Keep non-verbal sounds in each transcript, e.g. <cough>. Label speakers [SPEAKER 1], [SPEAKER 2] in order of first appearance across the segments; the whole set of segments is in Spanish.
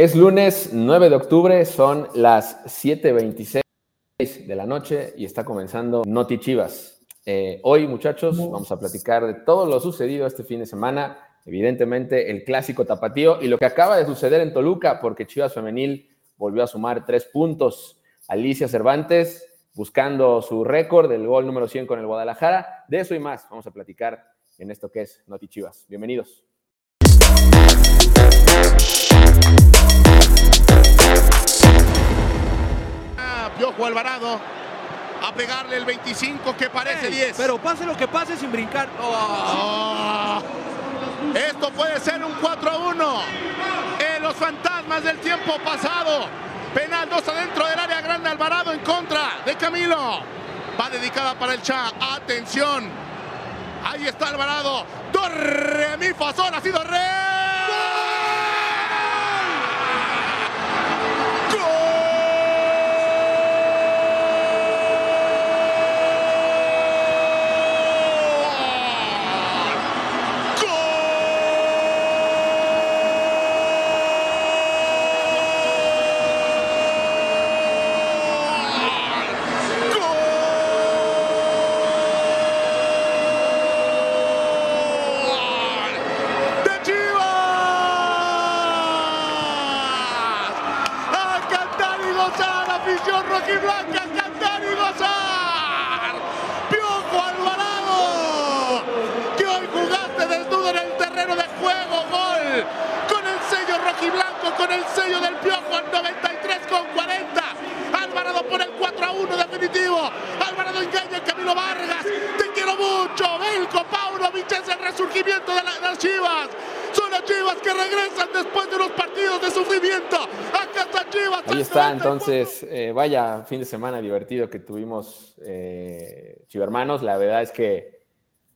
[SPEAKER 1] Es lunes 9 de octubre, son las 7.26 de la noche y está comenzando Noti Chivas. Eh, hoy, muchachos, vamos a platicar de todo lo sucedido este fin de semana. Evidentemente, el clásico tapatío y lo que acaba de suceder en Toluca, porque Chivas Femenil volvió a sumar tres puntos. Alicia Cervantes buscando su récord del gol número 100 con el Guadalajara. De eso y más vamos a platicar en esto que es Noti Chivas. Bienvenidos.
[SPEAKER 2] Alvarado a pegarle el 25 que parece 10.
[SPEAKER 3] Pero pase lo que pase sin brincar.
[SPEAKER 2] Oh. Esto puede ser un 4 a 1. En los fantasmas del tiempo pasado. Penal 2 adentro del área grande. Alvarado en contra de Camilo. Va dedicada para el Cha. Atención. Ahí está Alvarado. Torre mi fasón. Ha sido re.
[SPEAKER 1] Vaya fin de semana divertido que tuvimos, eh, Chivermanos. La verdad es que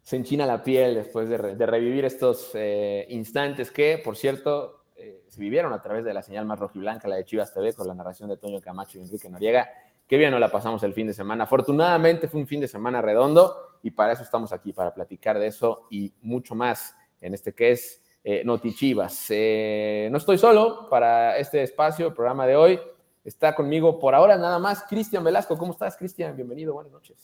[SPEAKER 1] se enchina la piel después de, revivir estos eh, instantes que, por cierto, eh, se vivieron a través de la señal más rojiblanca, la de Chivas TV, con la narración de Toño Camacho y Enrique Noriega. Qué bien nos la pasamos el fin de semana. Afortunadamente fue un fin de semana redondo y para eso estamos aquí, para platicar de eso y mucho más en este que es Noti Chivas. no estoy solo para este espacio, programa de hoy. Está conmigo por ahora nada más Cristian Velasco. ¿Cómo estás, Cristian? Bienvenido, buenas noches.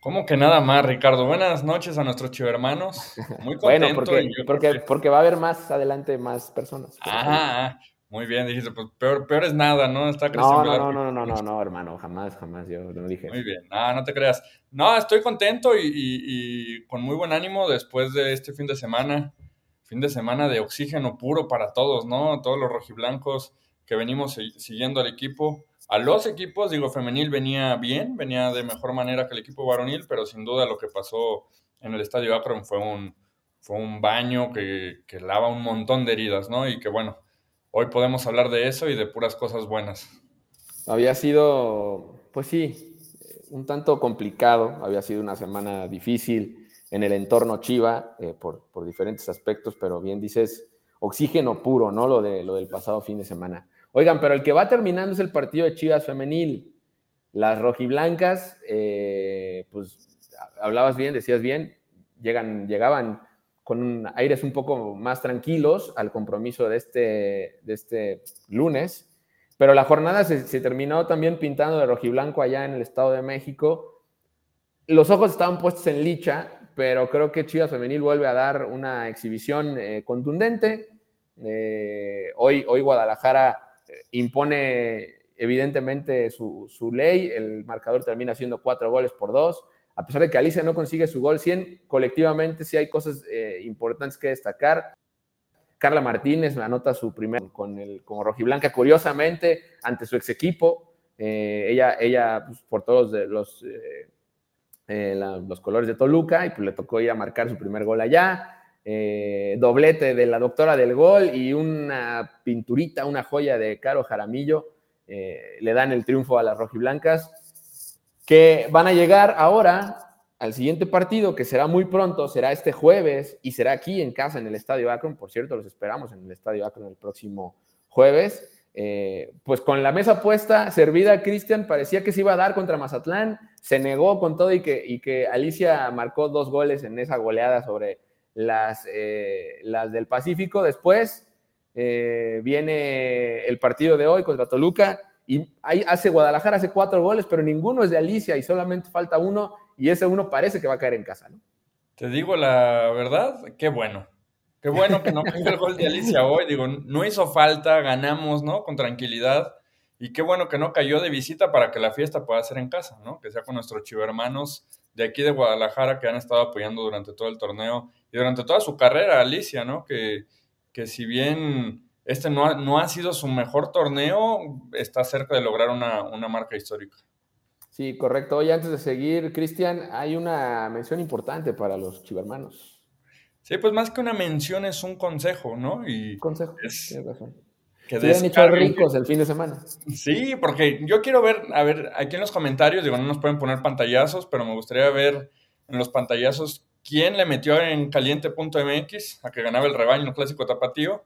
[SPEAKER 4] ¿Cómo que nada más, Ricardo? Buenas noches a nuestros chivermanos.
[SPEAKER 1] Muy <laughs> contento. bueno, porque, porque, porque, va a haber más adelante más personas.
[SPEAKER 4] Ah, muy bien, dijiste, pues peor, peor es nada, ¿no?
[SPEAKER 1] Está creciendo. No, no, no, no, no, no, hermano, jamás, jamás, yo no dije.
[SPEAKER 4] Muy bien, no, no te creas. No, estoy contento y, y con muy buen ánimo después de este fin de semana. Fin de semana de oxígeno puro para todos, ¿no? Todos los rojiblancos que venimos siguiendo al equipo. A los equipos, digo, femenil venía bien, venía de mejor manera que el equipo varonil, pero sin duda lo que pasó en el estadio Akron fue un, fue un baño que, que lava un montón de heridas, ¿no? Y que bueno, hoy podemos hablar de eso y de puras cosas buenas.
[SPEAKER 1] Había sido, pues sí, un tanto complicado, había sido una semana difícil en el entorno Chiva eh, por, por, diferentes aspectos, pero bien dices, oxígeno puro, ¿no? Lo, de, lo del pasado fin de semana. Oigan, pero el que va terminando es el partido de Chivas femenil. Las rojiblancas, eh, pues hablabas bien, decías bien, llegan, llegaban con aires un poco más tranquilos al compromiso de este, de este lunes, pero la jornada se, terminó también pintando de rojiblanco allá en el Estado de México. Los ojos estaban puestos en licha, pero creo que Chivas Femenil vuelve a dar una exhibición eh, contundente. Eh, hoy, hoy Guadalajara impone evidentemente su, ley, el marcador termina siendo cuatro goles por dos. A pesar de que Alicia no consigue su gol 100, colectivamente sí hay cosas eh, importantes que destacar. Carla Martínez anota su primer con el como rojiblanca, curiosamente, ante su ex equipo. Eh, ella, ella pues, por todos los, eh, los colores de Toluca, y pues le tocó ir marcar su primer gol allá. Eh, doblete de la doctora del gol y una pinturita, una joya de Caro Jaramillo, eh, le dan el triunfo a las rojiblancas, que van a llegar ahora al siguiente partido, que será muy pronto, será este jueves y será aquí en casa, en el Estadio Akron. Por cierto, los esperamos en el Estadio Akron el próximo jueves. Eh, pues con la mesa puesta, servida, Cristian parecía que se iba a dar contra Mazatlán, se negó con todo y que, y que Alicia marcó dos goles en esa goleada sobre las, eh, las del Pacífico. Después, eh, viene el partido de hoy contra Toluca y ahí hace Guadalajara, hace cuatro goles, pero ninguno es de Alicia y solamente falta uno y ese uno parece que va a caer en casa, ¿no?
[SPEAKER 4] Te digo la verdad, qué bueno. Qué bueno que no cayó el gol de Alicia hoy. Digo, no hizo falta, ganamos, ¿no? Con tranquilidad. Y qué bueno que no cayó de visita para que la fiesta pueda ser en casa, ¿no? Que sea con nuestros chivermanos de aquí de Guadalajara que han estado apoyando durante todo el torneo y durante toda su carrera, Alicia, ¿no? Que, que si bien este no ha, no ha sido su mejor torneo, está cerca de lograr una, una marca histórica.
[SPEAKER 1] Sí, correcto. Oye, antes de seguir, Cristian, hay una mención importante para los chivermanos.
[SPEAKER 4] Sí, pues más que una mención es un consejo, ¿no? Y
[SPEAKER 1] consejo,
[SPEAKER 4] es,
[SPEAKER 1] razón.
[SPEAKER 4] Que
[SPEAKER 1] Se han hecho ricos el fin de semana.
[SPEAKER 4] Sí, porque yo quiero ver, a ver, aquí en los comentarios, digo, no nos pueden poner pantallazos, pero me gustaría ver en los pantallazos quién le metió en caliente.mx a que ganaba el rebaño el clásico tapatío,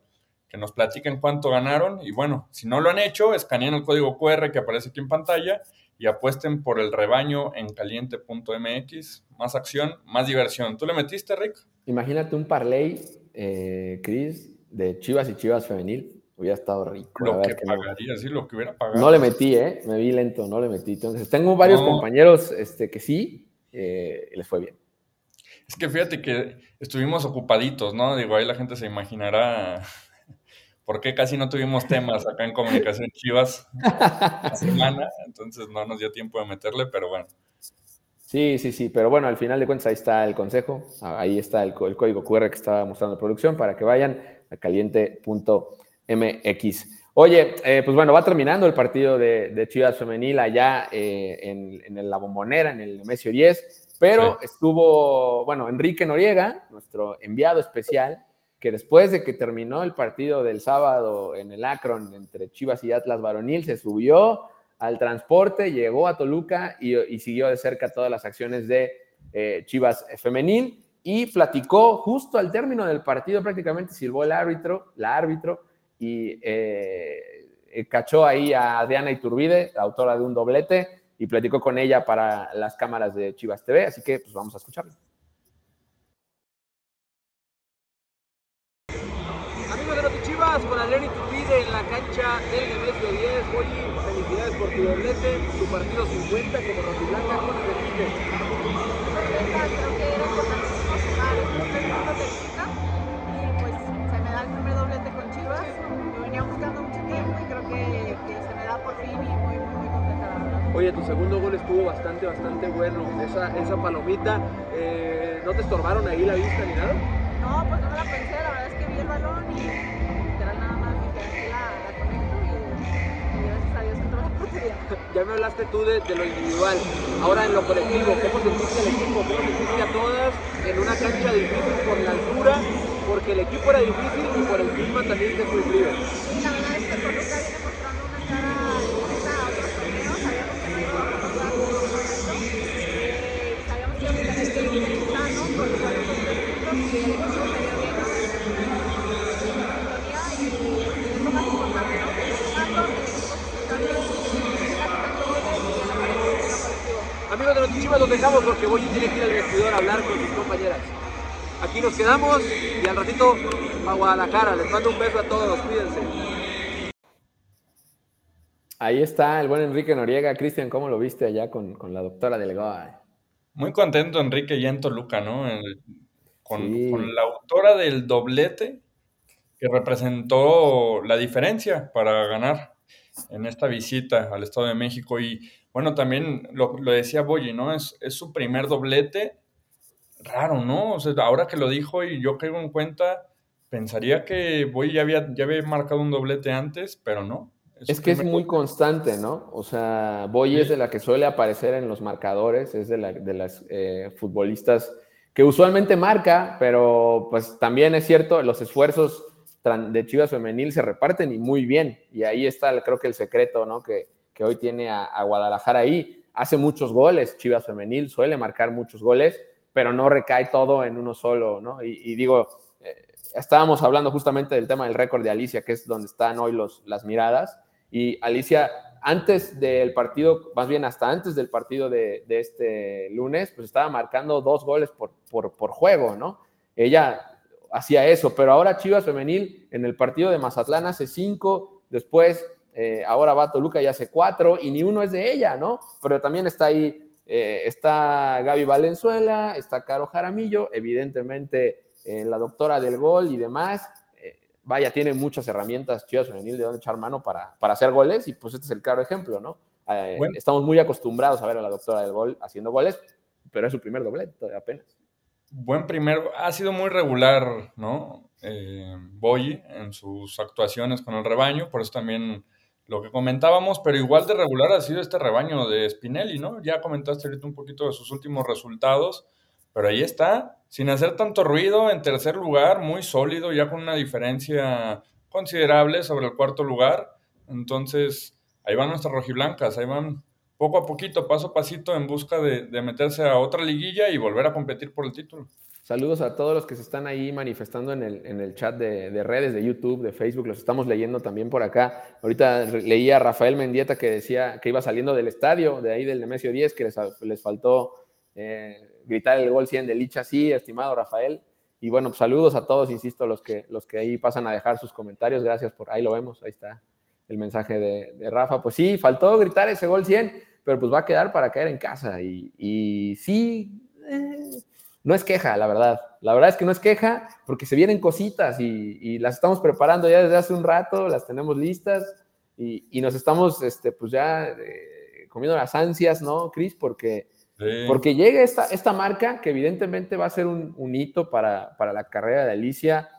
[SPEAKER 4] que nos platiquen cuánto ganaron. Y bueno, si no lo han hecho, escaneen el código QR que aparece aquí en pantalla y apuesten por el rebaño en caliente.mx. Más acción, más diversión. ¿Tú le metiste, Rick?
[SPEAKER 1] Imagínate un parlay, eh, Chris, de Chivas y Chivas femenil. Hubiera estado rico.
[SPEAKER 4] Lo que, que pagaría, no. sí, lo que hubiera pagado.
[SPEAKER 1] No le metí, ¿eh? Me vi lento, no le metí. Entonces, tengo varios no. compañeros este, que sí, eh, les fue bien.
[SPEAKER 4] Es que fíjate que estuvimos ocupaditos, ¿no? Digo, ahí la gente se imaginará <laughs> por qué casi no tuvimos temas acá en Comunicación <laughs> Chivas la semana, entonces no nos dio tiempo de meterle, pero bueno.
[SPEAKER 1] Sí, sí, sí, pero bueno, al final de cuentas ahí está el consejo, ahí está el, el código QR que estaba mostrando producción para que vayan a caliente.mx. Oye, eh, pues bueno, va terminando el partido de, de Chivas Femenil allá eh, en, en, la bombonera, en el Mesio 10, pero sí. estuvo, bueno, Enrique Noriega, nuestro enviado especial, que después de que terminó el partido del sábado en el Akron entre Chivas y Atlas Varonil, se subió al transporte, llegó a Toluca y, y siguió de cerca todas las acciones de eh, Chivas Femenil y platicó justo al término del partido, prácticamente silbó el árbitro, la árbitro, y eh, cachó ahí a Adriana Iturbide, la autora de un doblete, y platicó con ella para las cámaras de Chivas TV, así que pues vamos a escucharlo.
[SPEAKER 3] Amigos de Chivas, con Adriana Iturbide en la cancha del Nemesio 10, Oye, felicidades por tu doblete, tu partido 50 como rojiblanca, ¿cómo te sentiste? Oye, tu segundo gol estuvo bastante, bastante bueno. Esa, esa palomita, eh, ¿no te estorbaron ahí la vista ni nada?
[SPEAKER 5] No, pues no me la pensé, la verdad es que vi el balón y literal nada más dije, la, la conecto y, y, gracias a Dios entró la portería. <laughs>
[SPEAKER 3] Ya me hablaste tú de, de, lo individual, ahora en lo colectivo, ¿cómo sentiste al equipo? ¿Cómo sentiste a todas en una cancha difícil por la altura? Porque el equipo era difícil y por el clima también se sufrió.
[SPEAKER 5] Sí, la verdad es que Toluca viene mostrando una cara distinta a otros torneos, sabíamos que no íbamos a jugar en todo momento, eh, sabíamos que íbamos a tener que ir sano por jugar esos tres puntos y el equipo salió bien, ¿no? Y es lo más importante, ¿no? Que el equipo
[SPEAKER 3] Amigos de los Chivas, los dejamos porque Boyi tiene que ir al vestidor a hablar con sus compañeras. Aquí nos quedamos y al ratito a Guadalajara. Les mando un beso a todos, cuídense.
[SPEAKER 1] Ahí está el buen Enrique Noriega. Cristian, ¿cómo lo viste allá con, con, la doctora delegada?
[SPEAKER 4] Muy contento Enrique ya en Toluca, ¿no? El, con, sí. con la autora del doblete que representó la diferencia para ganar en esta visita al Estado de México. Y bueno, también lo, lo decía Boyi, ¿no? Es, es, su primer doblete. Raro, ¿no? O sea, ahora que lo dijo y yo caigo en cuenta, pensaría que Boyi ya había, ya había marcado un doblete antes, pero no.
[SPEAKER 1] Es, es que es muy constante, ¿no? O sea, Boyi sí. es de la que suele aparecer en los marcadores, es de, la, de las eh, futbolistas que usualmente marca, pero pues también es cierto, los esfuerzos de Chivas Femenil se reparten y muy bien. Y ahí está, creo que el secreto, ¿no? Que, que hoy tiene a, Guadalajara ahí. Hace muchos goles, Chivas Femenil suele marcar muchos goles, pero no recae todo en uno solo, ¿no? Y, y digo, eh, estábamos hablando justamente del tema del récord de Alicia, que es donde están hoy los, las miradas. Y Alicia, antes del partido, más bien hasta antes del partido de, de este lunes, pues estaba marcando dos goles por, por, por juego, ¿no? Ella hacía eso, pero ahora Chivas Femenil en el partido de Mazatlán hace cinco, después eh, ahora va Toluca y hace cuatro, y ni uno es de ella, ¿no? Pero también está ahí, eh, está Gaby Valenzuela, está Caro Jaramillo, evidentemente eh, la doctora del gol y demás. vaya, tiene muchas herramientas Chivas Femenil de donde echar mano para, para hacer goles, y pues este es el claro ejemplo, ¿no? Estamos muy acostumbrados a ver a la doctora del gol haciendo goles, pero es su primer doblete apenas.
[SPEAKER 4] Buen primero, ha sido muy regular, ¿no? Boyi en sus actuaciones con el rebaño, por eso también lo que comentábamos, pero igual de regular ha sido este rebaño de Spinelli, ¿no? Ya comentaste ahorita un poquito de sus últimos resultados, pero ahí está, sin hacer tanto ruido, en tercer lugar, muy sólido, ya con una diferencia considerable sobre el cuarto lugar. Entonces, ahí van nuestras rojiblancas, ahí van poco a poquito, paso a pasito, en busca de, meterse a otra liguilla y volver a competir por el título.
[SPEAKER 1] Saludos a todos los que se están ahí manifestando en el, en el chat de, redes, de YouTube, de Facebook, los estamos leyendo también por acá. Ahorita leía a Rafael Mendieta que decía que iba saliendo del estadio, de ahí del Nemesio 10, que les, les faltó eh, gritar el gol 100 de Licha, sí, estimado Rafael. Y bueno, pues saludos a todos, insisto, los que, los que ahí pasan a dejar sus comentarios. Gracias por ahí lo vemos, ahí está el mensaje de, Rafa. Pues sí, faltó gritar ese gol 100, pero pues va a quedar para caer en casa. Y, sí, eh, no es queja, la verdad. La verdad es que no es queja porque se vienen cositas y, las estamos preparando ya desde hace un rato, las tenemos listas y, nos estamos, este, pues ya eh, comiendo las ansias, ¿no, Cris? Porque, porque llega esta, esta marca que evidentemente va a ser un, hito para, la carrera de Alicia,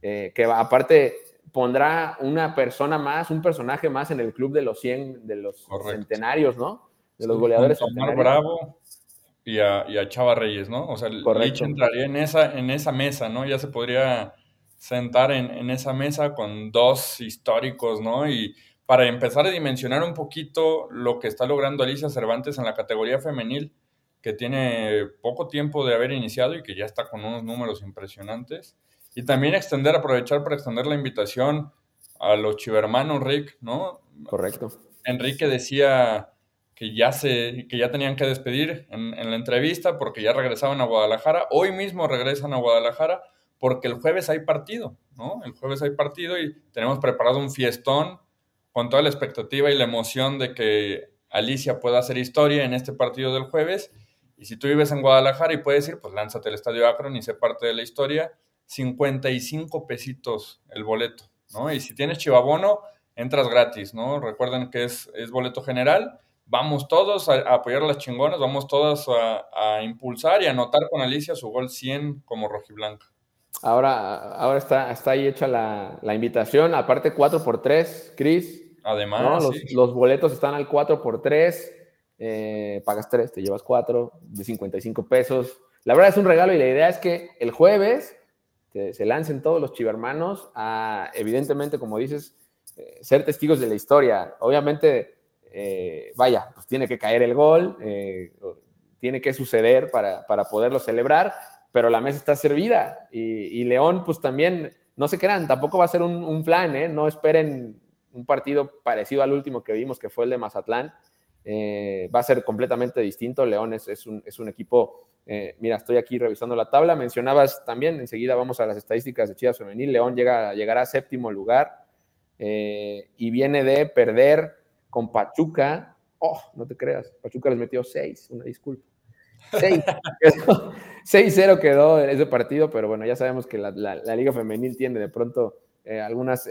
[SPEAKER 1] eh, que aparte pondrá una persona más, un personaje más en el club de los 100, de los centenarios, ¿no? De los goleadores
[SPEAKER 4] centenarios. Bravo y a, y a, Chava Reyes, ¿no? O sea, Lich entraría en esa, en esa mesa, ¿no? Ya se podría sentar en, en, esa mesa con dos históricos, ¿no? Y para empezar a dimensionar un poquito lo que está logrando Alicia Cervantes en la categoría femenil, que tiene poco tiempo de haber iniciado y que ya está con unos números impresionantes. Y también extender, aprovechar para extender la invitación a los chivermanos, Rick, ¿no?
[SPEAKER 1] Correcto.
[SPEAKER 4] Enrique decía que ya, se, que ya tenían que despedir en, la entrevista porque ya regresaban a Guadalajara. Hoy mismo regresan a Guadalajara porque el jueves hay partido, ¿no? El jueves hay partido y tenemos preparado un fiestón con toda la expectativa y la emoción de que Alicia pueda hacer historia en este partido del jueves. Y si tú vives en Guadalajara y puedes ir, pues lánzate al Estadio Akron y sé parte de la historia. 55 pesitos el boleto, ¿no? Y si tienes chivabono, entras gratis, ¿no? Recuerden que es, es boleto general. Vamos todos a, apoyar a las chingonas, vamos todos a, impulsar y a anotar con Alicia su gol 100 como rojiblanca.
[SPEAKER 1] Ahora, ahora está, está ahí hecha la, invitación, aparte 4x3, Cris.
[SPEAKER 4] Además,
[SPEAKER 1] los, boletos están al 4x3, eh, pagas 3, te llevas 4, de 55 pesos. La verdad es un regalo y la idea es que el jueves se, lancen todos los chivermanos a, evidentemente, como dices, eh, ser testigos de la historia. Obviamente, eh, vaya, pues tiene que caer el gol, eh, tiene que suceder para, para, poderlo celebrar, pero la mesa está servida y, León, pues también, no se crean, tampoco va a ser un, plan, no esperen un partido parecido al último que vimos, que fue el de Mazatlán. va a ser completamente distinto. León es, es, un, es un, equipo eh, mira, estoy aquí revisando la tabla. Mencionabas también, enseguida vamos a las estadísticas de Chivas Femenil. León llega, llegará a séptimo lugar eh, y viene de perder con Pachuca. Oh, no te creas, Pachuca les metió seis, una disculpa. 6-0 <laughs> quedó ese partido, pero bueno, ya sabemos que la, Liga Femenil tiene de pronto eh, algunas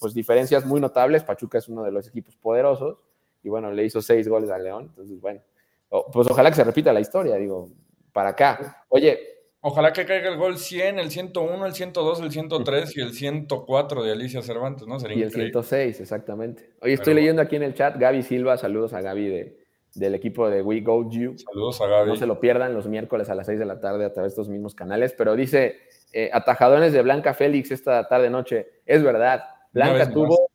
[SPEAKER 1] pues, diferencias muy notables. Pachuca es uno de los equipos poderosos y bueno, le hizo seis goles a León. Entonces, bueno, pues ojalá que se repita la historia. Digo, para acá. Oye.
[SPEAKER 4] Ojalá que caiga el gol 100, el 101, el 102, el 103 y el <laughs> 104 de Alicia Cervantes, ¿no?
[SPEAKER 1] Sería y el 106, exactamente. Oye, estoy leyendo aquí en el chat, Gaby Silva, saludos a Gaby de, del equipo de We Go You.
[SPEAKER 4] Saludos a Gaby.
[SPEAKER 1] No se lo pierdan los miércoles a las 6 de la tarde a través de estos mismos canales, pero dice, eh, atajadones de Blanca Félix esta tarde-noche. Es verdad, Blanca tuvo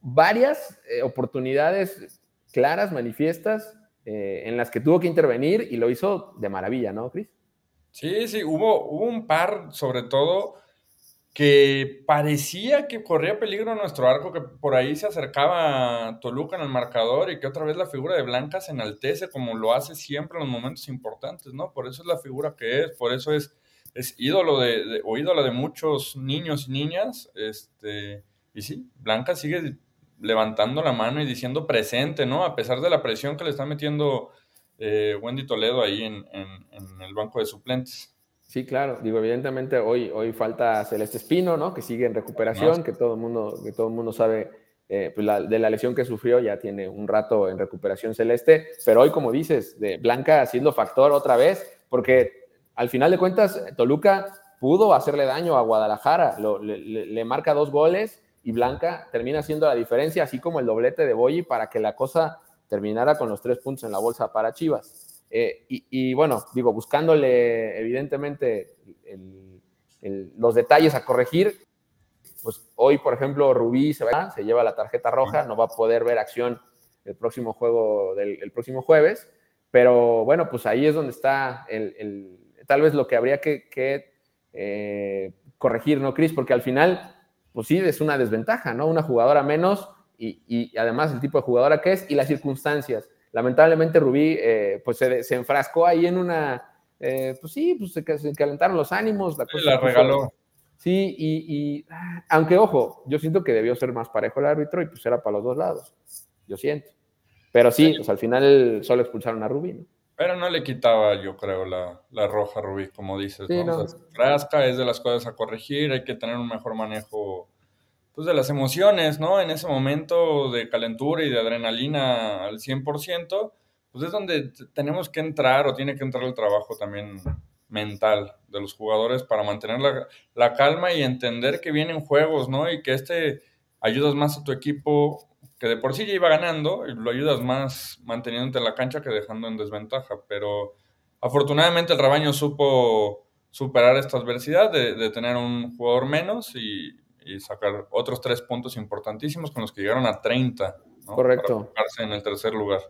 [SPEAKER 1] varias eh, oportunidades claras, manifiestas, eh, en las que tuvo que intervenir y lo hizo de maravilla, ¿no, Cris?
[SPEAKER 4] Sí, sí, hubo, un par, sobre todo, que parecía que corría peligro nuestro arco, que por ahí se acercaba Toluca en el marcador y que otra vez la figura de Blanca se enaltece como lo hace siempre en los momentos importantes, ¿no? Por eso es la figura que es, por eso es es ídolo de, o ídola de muchos niños y niñas. Este, y sí, Blanca sigue levantando la mano y diciendo presente, ¿no? A pesar de la presión que le está metiendo eh, Wendy Toledo ahí en, el banco de suplentes.
[SPEAKER 1] Sí, claro. Digo, evidentemente hoy, hoy falta Celeste Espino, ¿no? Que sigue en recuperación, que todo el mundo, que todo el mundo sabe eh, pues de la lesión que sufrió, ya tiene un rato en recuperación Celeste. Pero hoy, como dices, de Blanca siendo factor otra vez, porque al final de cuentas, Toluca pudo hacerle daño a Guadalajara, le, marca dos goles y Blanca termina haciendo la diferencia, así como el doblete de Boyi para que la cosa terminara con los tres puntos en la bolsa para Chivas. Eh, y, bueno, digo, buscándole evidentemente los detalles a corregir, pues hoy, por ejemplo, Rubí se, va, se lleva la tarjeta roja, no va a poder ver acción el próximo juego del el próximo jueves, pero bueno, pues ahí es donde está el tal vez lo que habría que, eh, corregir, ¿no, Cris? Porque al final, pues sí, es una desventaja, ¿no? Una jugadora menos y, además el tipo de jugadora que es y las circunstancias. Lamentablemente Rubí, eh, pues se, enfrascó ahí en una, eh, pues sí, pues se, calentaron los ánimos.
[SPEAKER 4] La, la regaló.
[SPEAKER 1] Sí, y, ah, aunque ojo, yo siento que debió ser más parejo el árbitro y pues era para los dos lados, yo siento. Pero sí, pues al final solo expulsaron a Rubí, ¿no?
[SPEAKER 4] Pero no le quitaba, yo creo, la, la roja Rubí, como dices. ¿no? rasca es de las cosas a corregir, hay que tener un mejor manejo pues, de las emociones, ¿no? En ese momento de calentura y de adrenalina al 100%, pues es donde tenemos que entrar o tiene que entrar el trabajo también mental de los jugadores para mantener la, la calma y entender que vienen juegos, ¿no? Y que este ayudas más a tu equipo que de por sí ya iba ganando, y lo ayudas más manteniéndote en la cancha que dejando en desventaja. Pero afortunadamente el rebaño supo superar esta adversidad de, tener un jugador menos y, sacar otros tres puntos importantísimos con los que llegaron a 30.
[SPEAKER 1] Correcto.
[SPEAKER 4] Para en el tercer lugar.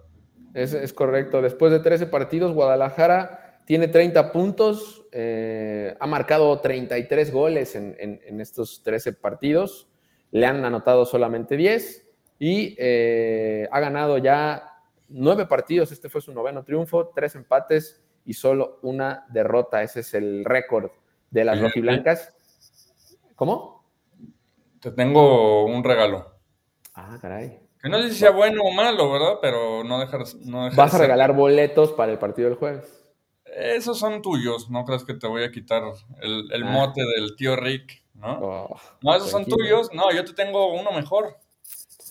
[SPEAKER 1] Es, es, correcto. Después de 13 partidos, Guadalajara tiene 30 puntos, eh, ha marcado 33 goles en, en, en estos 13 partidos, le han anotado solamente 10 y eh, ha ganado ya nueve partidos, este fue su noveno triunfo, tres empates y solo una derrota. Ese es el récord de las rojiblancas. ¿Cómo?
[SPEAKER 4] Te tengo un regalo.
[SPEAKER 1] Ah, caray.
[SPEAKER 4] Que no sé si sea bueno o malo, ¿verdad? Pero no dejar. No
[SPEAKER 1] Vas a regalar boletos para el partido del jueves.
[SPEAKER 4] Esos son tuyos, no crees que te voy a quitar el, ah. mote del tío Rick, ¿no? Oh, no, esos son tuyos. No, yo te tengo uno mejor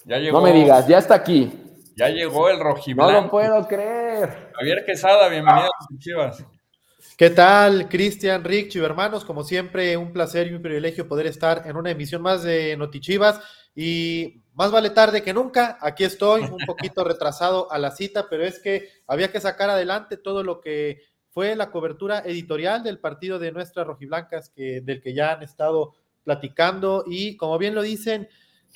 [SPEAKER 1] no me digas, ya está aquí.
[SPEAKER 4] Ya llegó el rojiblanco.
[SPEAKER 1] No lo puedo creer.
[SPEAKER 4] Javier Quesada, bienvenido a Chivas.
[SPEAKER 6] ¿Qué tal, Cristian, Rick, hermanos? Como siempre, un placer y un privilegio poder estar en una emisión más de Notichivas. Y más vale tarde que nunca. Aquí estoy, un poquito <laughs> retrasado a la cita, pero es que había que sacar adelante todo lo que fue la cobertura editorial del partido de nuestras rojiblancas, que, del que ya han estado platicando. Y como bien lo dicen,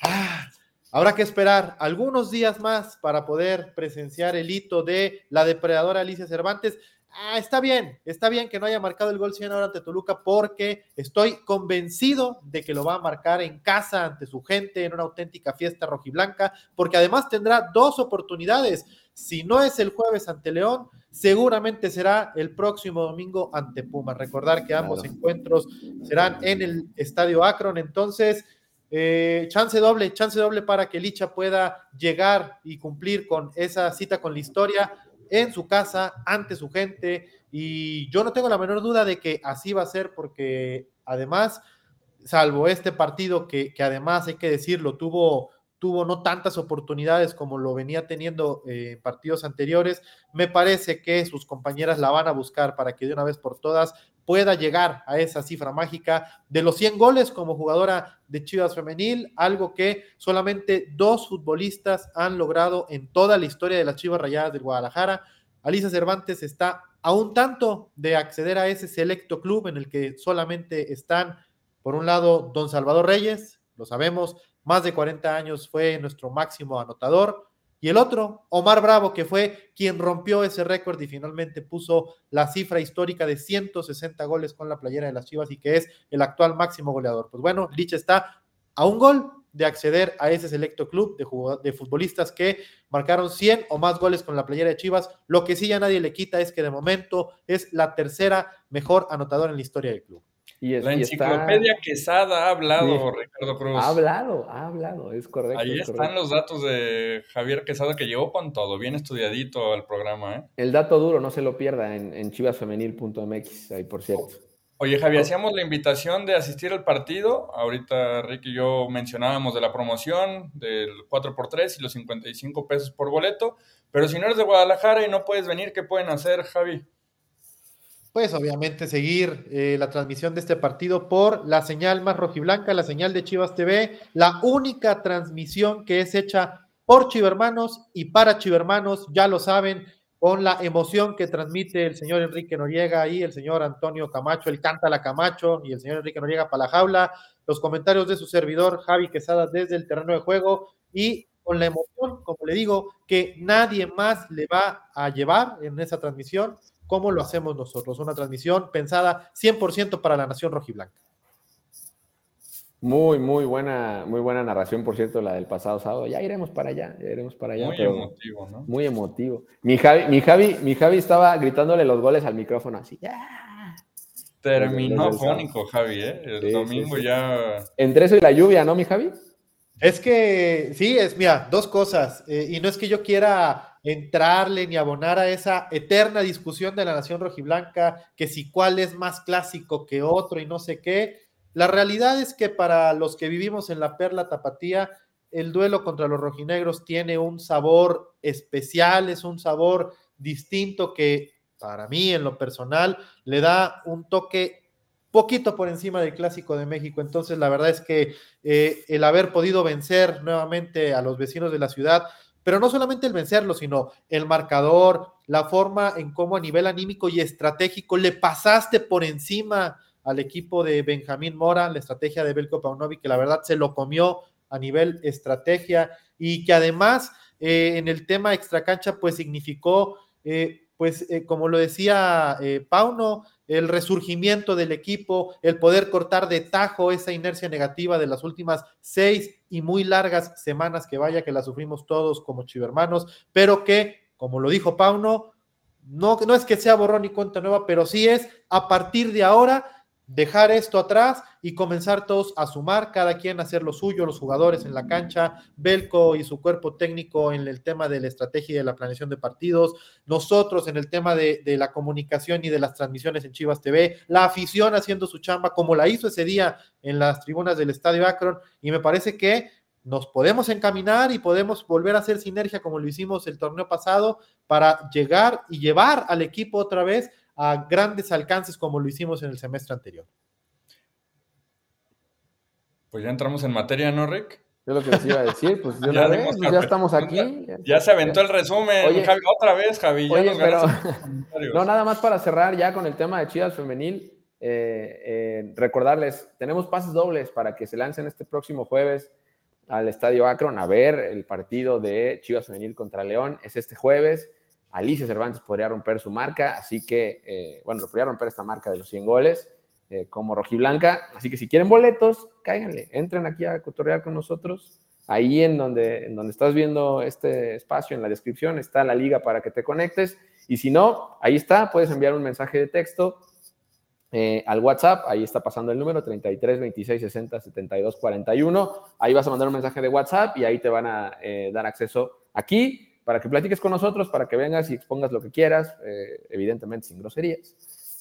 [SPEAKER 6] ah, Habrá que esperar algunos días más para poder presenciar el hito de la depredadora Alicia Cervantes. Ah, está bien, está bien que no haya marcado el gol 100 ahora ante Toluca porque estoy convencido de que lo va a marcar en casa ante su gente en una auténtica fiesta rojiblanca, porque además tendrá dos oportunidades. Si no es el jueves ante León, seguramente será el próximo domingo ante Puma. Recordar que ambos encuentros serán en el Estadio Akron, entonces eh, chance doble, chance doble para que Licha pueda llegar y cumplir con esa cita con la historia en su casa, ante su gente. Y yo no tengo la menor duda de que así va a ser porque además, salvo este partido que, que además hay que decirlo, tuvo tuvo no tantas oportunidades como lo venía teniendo eh, en partidos anteriores. Me parece que sus compañeras la van a buscar para que de una vez por todas pueda llegar a esa cifra mágica de los 100 goles como jugadora de Chivas Femenil, algo que solamente dos futbolistas han logrado en toda la historia de las Chivas Rayadas del Guadalajara. Alicia Cervantes está a un tanto de acceder a ese selecto club en el que solamente están, por un lado, don Salvador Reyes, lo sabemos, más de 40 años fue nuestro máximo anotador. Y el otro, Omar Bravo, que fue quien rompió ese récord y finalmente puso la cifra histórica de 160 goles con la playera de las Chivas y que es el actual máximo goleador. Pues bueno, Lich está a un gol de acceder a ese selecto club de, de, futbolistas que marcaron 100 o más goles con la playera de Chivas. Lo que sí ya nadie le quita es que de momento es la tercera mejor anotadora en la historia del club.
[SPEAKER 4] Y la enciclopedia Quesada ha hablado, Ricardo Cruz.
[SPEAKER 1] Ha hablado, ha hablado, es correcto.
[SPEAKER 4] Ahí están los datos de Javier Quesada que llegó con todo, bien estudiadito al programa. ¿eh?
[SPEAKER 1] El dato duro, no se lo pierda en, chivasfemenil.mx, ahí por cierto.
[SPEAKER 4] Oye, Javier, hacíamos la invitación de asistir al partido. Ahorita Rick y yo mencionábamos de la promoción del 4x3 y los 55 pesos por boleto. Pero si no eres de Guadalajara y no puedes venir, ¿qué pueden hacer, Javi?
[SPEAKER 6] Pues obviamente seguir eh, la transmisión de este partido por la señal más rojiblanca, la señal de Chivas TV, la única transmisión que es hecha por Chivermanos y para Chivermanos, ya lo saben, con la emoción que transmite el señor Enrique Noriega y el señor Antonio Camacho, el canta la Camacho y el señor Enrique Noriega para la jaula, los comentarios de su servidor Javi Quesada desde el terreno de juego y con la emoción, como le digo, que nadie más le va a llevar en esa transmisión ¿Cómo lo hacemos nosotros? Una transmisión pensada 100% para la nación rojiblanca.
[SPEAKER 1] Muy, muy buena, muy buena narración, por cierto, la del pasado sábado. Ya iremos para allá, ya iremos para allá.
[SPEAKER 4] Muy emotivo, ¿no?
[SPEAKER 1] Muy emotivo. Mi Javi, mi Javi, mi Javi estaba gritándole los goles al micrófono así.
[SPEAKER 4] Terminó fónico, Javi, ¿eh? El domingo ya.
[SPEAKER 1] Entre eso y la lluvia, ¿no, mi Javi?
[SPEAKER 6] Es que, sí, es, mira, dos cosas. Eh, y no es que yo quiera entrarle ni abonar a esa eterna discusión de la nación rojiblanca, que si cuál es más clásico que otro y no sé qué. La realidad es que para los que vivimos en la perla tapatía, el duelo contra los rojinegros tiene un sabor especial, es un sabor distinto que para mí en lo personal le da un toque poquito por encima del clásico de México. Entonces la verdad es que eh, el haber podido vencer nuevamente a los vecinos de la ciudad pero no solamente el vencerlo, sino el marcador, la forma en cómo a nivel anímico y estratégico le pasaste por encima al equipo de Benjamín Mora, la estrategia de Belko Paunovic, que la verdad se lo comió a nivel estrategia y que además eh, en el tema extracancha pues significó, eh, pues eh, como lo decía Pauno, el resurgimiento del equipo, el poder cortar de tajo esa inercia negativa de las últimas seis y muy largas semanas que vaya que la sufrimos todos como chivermanos, pero que, como lo dijo Pauno, no, no es que sea borrón y cuenta nueva, pero sí es a partir de ahora dejar esto atrás y comenzar todos a sumar, cada quien a hacer lo suyo, los jugadores en la cancha, Belco y su cuerpo técnico en el tema de la estrategia y de la planeación de partidos, nosotros en el tema de, la comunicación y de las transmisiones en Chivas TV, la afición haciendo su chamba como la hizo ese día en las tribunas del Estadio Akron y me parece que nos podemos encaminar y podemos volver a hacer sinergia como lo hicimos el torneo pasado para llegar y llevar al equipo otra vez a grandes alcances como lo hicimos en el semestre anterior.
[SPEAKER 4] Pues ya entramos en materia, ¿no, Rick?
[SPEAKER 1] Es lo que les iba a decir, pues <laughs> ya, ya estamos aquí.
[SPEAKER 4] Ya, se aventó el resumen, Javi, otra vez, Javi.
[SPEAKER 1] Oye, pero, no, nada más para cerrar ya con el tema de Chivas Femenil, eh, eh, recordarles, tenemos pases dobles para que se lancen este próximo jueves al Estadio Akron a ver el partido de Chivas Femenil contra León. Es este jueves. Alicia Cervantes podría romper su marca, así que, eh, bueno, podría romper esta marca de los 100 goles eh, como rojiblanca. Así que si quieren boletos, cáiganle, entren aquí a cotorrear con nosotros. Ahí en donde, en donde estás viendo este espacio, en la descripción, está la liga para que te conectes. Y si no, ahí está, puedes enviar un mensaje de texto eh, al WhatsApp, ahí está pasando el número 33 26 60 72 41. Ahí vas a mandar un mensaje de WhatsApp y ahí te van a dar acceso aquí para que platiques con nosotros, para que vengas y expongas lo que quieras, eh, evidentemente sin groserías.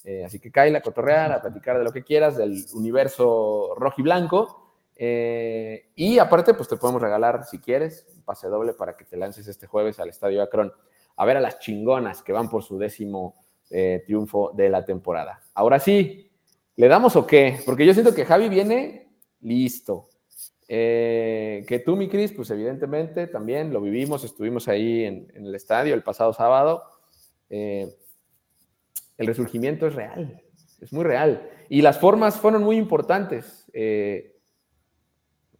[SPEAKER 1] Eh, así que cae la cotorrear, a platicar de lo que quieras, del universo rojo y blanco. Eh, y aparte, pues te podemos regalar, si quieres, un pase doble para que te lances este jueves al Estadio Akron a ver a las chingonas que van por su décimo triunfo de la temporada. Ahora sí, ¿le damos o qué? Porque yo siento que Javi viene listo. Eh, que tú, mi Cris, pues evidentemente también lo vivimos, estuvimos ahí en, el estadio el pasado sábado. Eh, el resurgimiento es real, es muy real. Y las formas fueron muy importantes. Eh,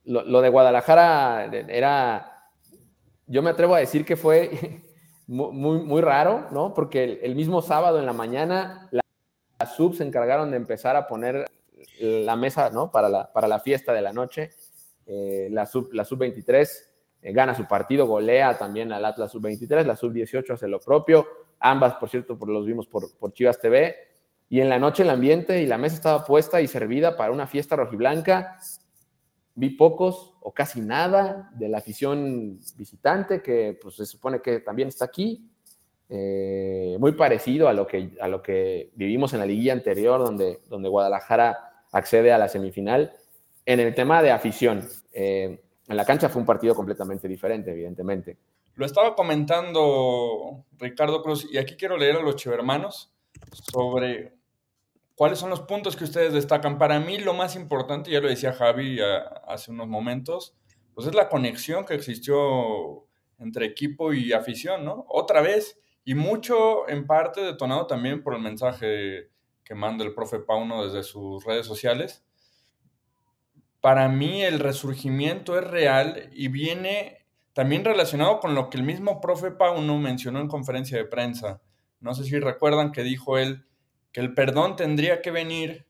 [SPEAKER 1] lo, de Guadalajara era, yo me atrevo a decir que fue <laughs> muy, muy raro, ¿no? Porque el, mismo sábado en la mañana las subs se encargaron de empezar a poner la mesa, ¿no? Para la, para la fiesta de la noche eh, la sub-23 la gana su partido, golea también al Atlas sub-23, la sub-18 hace lo propio, ambas, por cierto, por, los vimos por, por Chivas TV, y en la noche el ambiente y la mesa estaba puesta y servida para una fiesta rojiblanca. Vi pocos o casi nada de la afición visitante, que pues, se supone que también está aquí. Eh, muy parecido a lo, que, a lo que vivimos en la liguilla anterior, donde, donde Guadalajara accede a la semifinal. En el tema de afición, eh, en la cancha fue un partido completamente diferente, evidentemente.
[SPEAKER 4] Lo estaba comentando Ricardo Cruz, y aquí quiero leer a los chivermanos sobre ¿Cuáles son los puntos que ustedes destacan? Para mí lo más importante, ya lo decía Javi hace unos momentos, pues es la conexión que existió entre equipo y afición, ¿no? Otra vez, y mucho en parte detonado también por el mensaje que manda el profe Pauno desde sus redes sociales. Para mí el resurgimiento es real y viene también relacionado con lo que el mismo profe Pauno mencionó en conferencia de prensa. No sé si recuerdan que dijo él que el perdón tendría que venir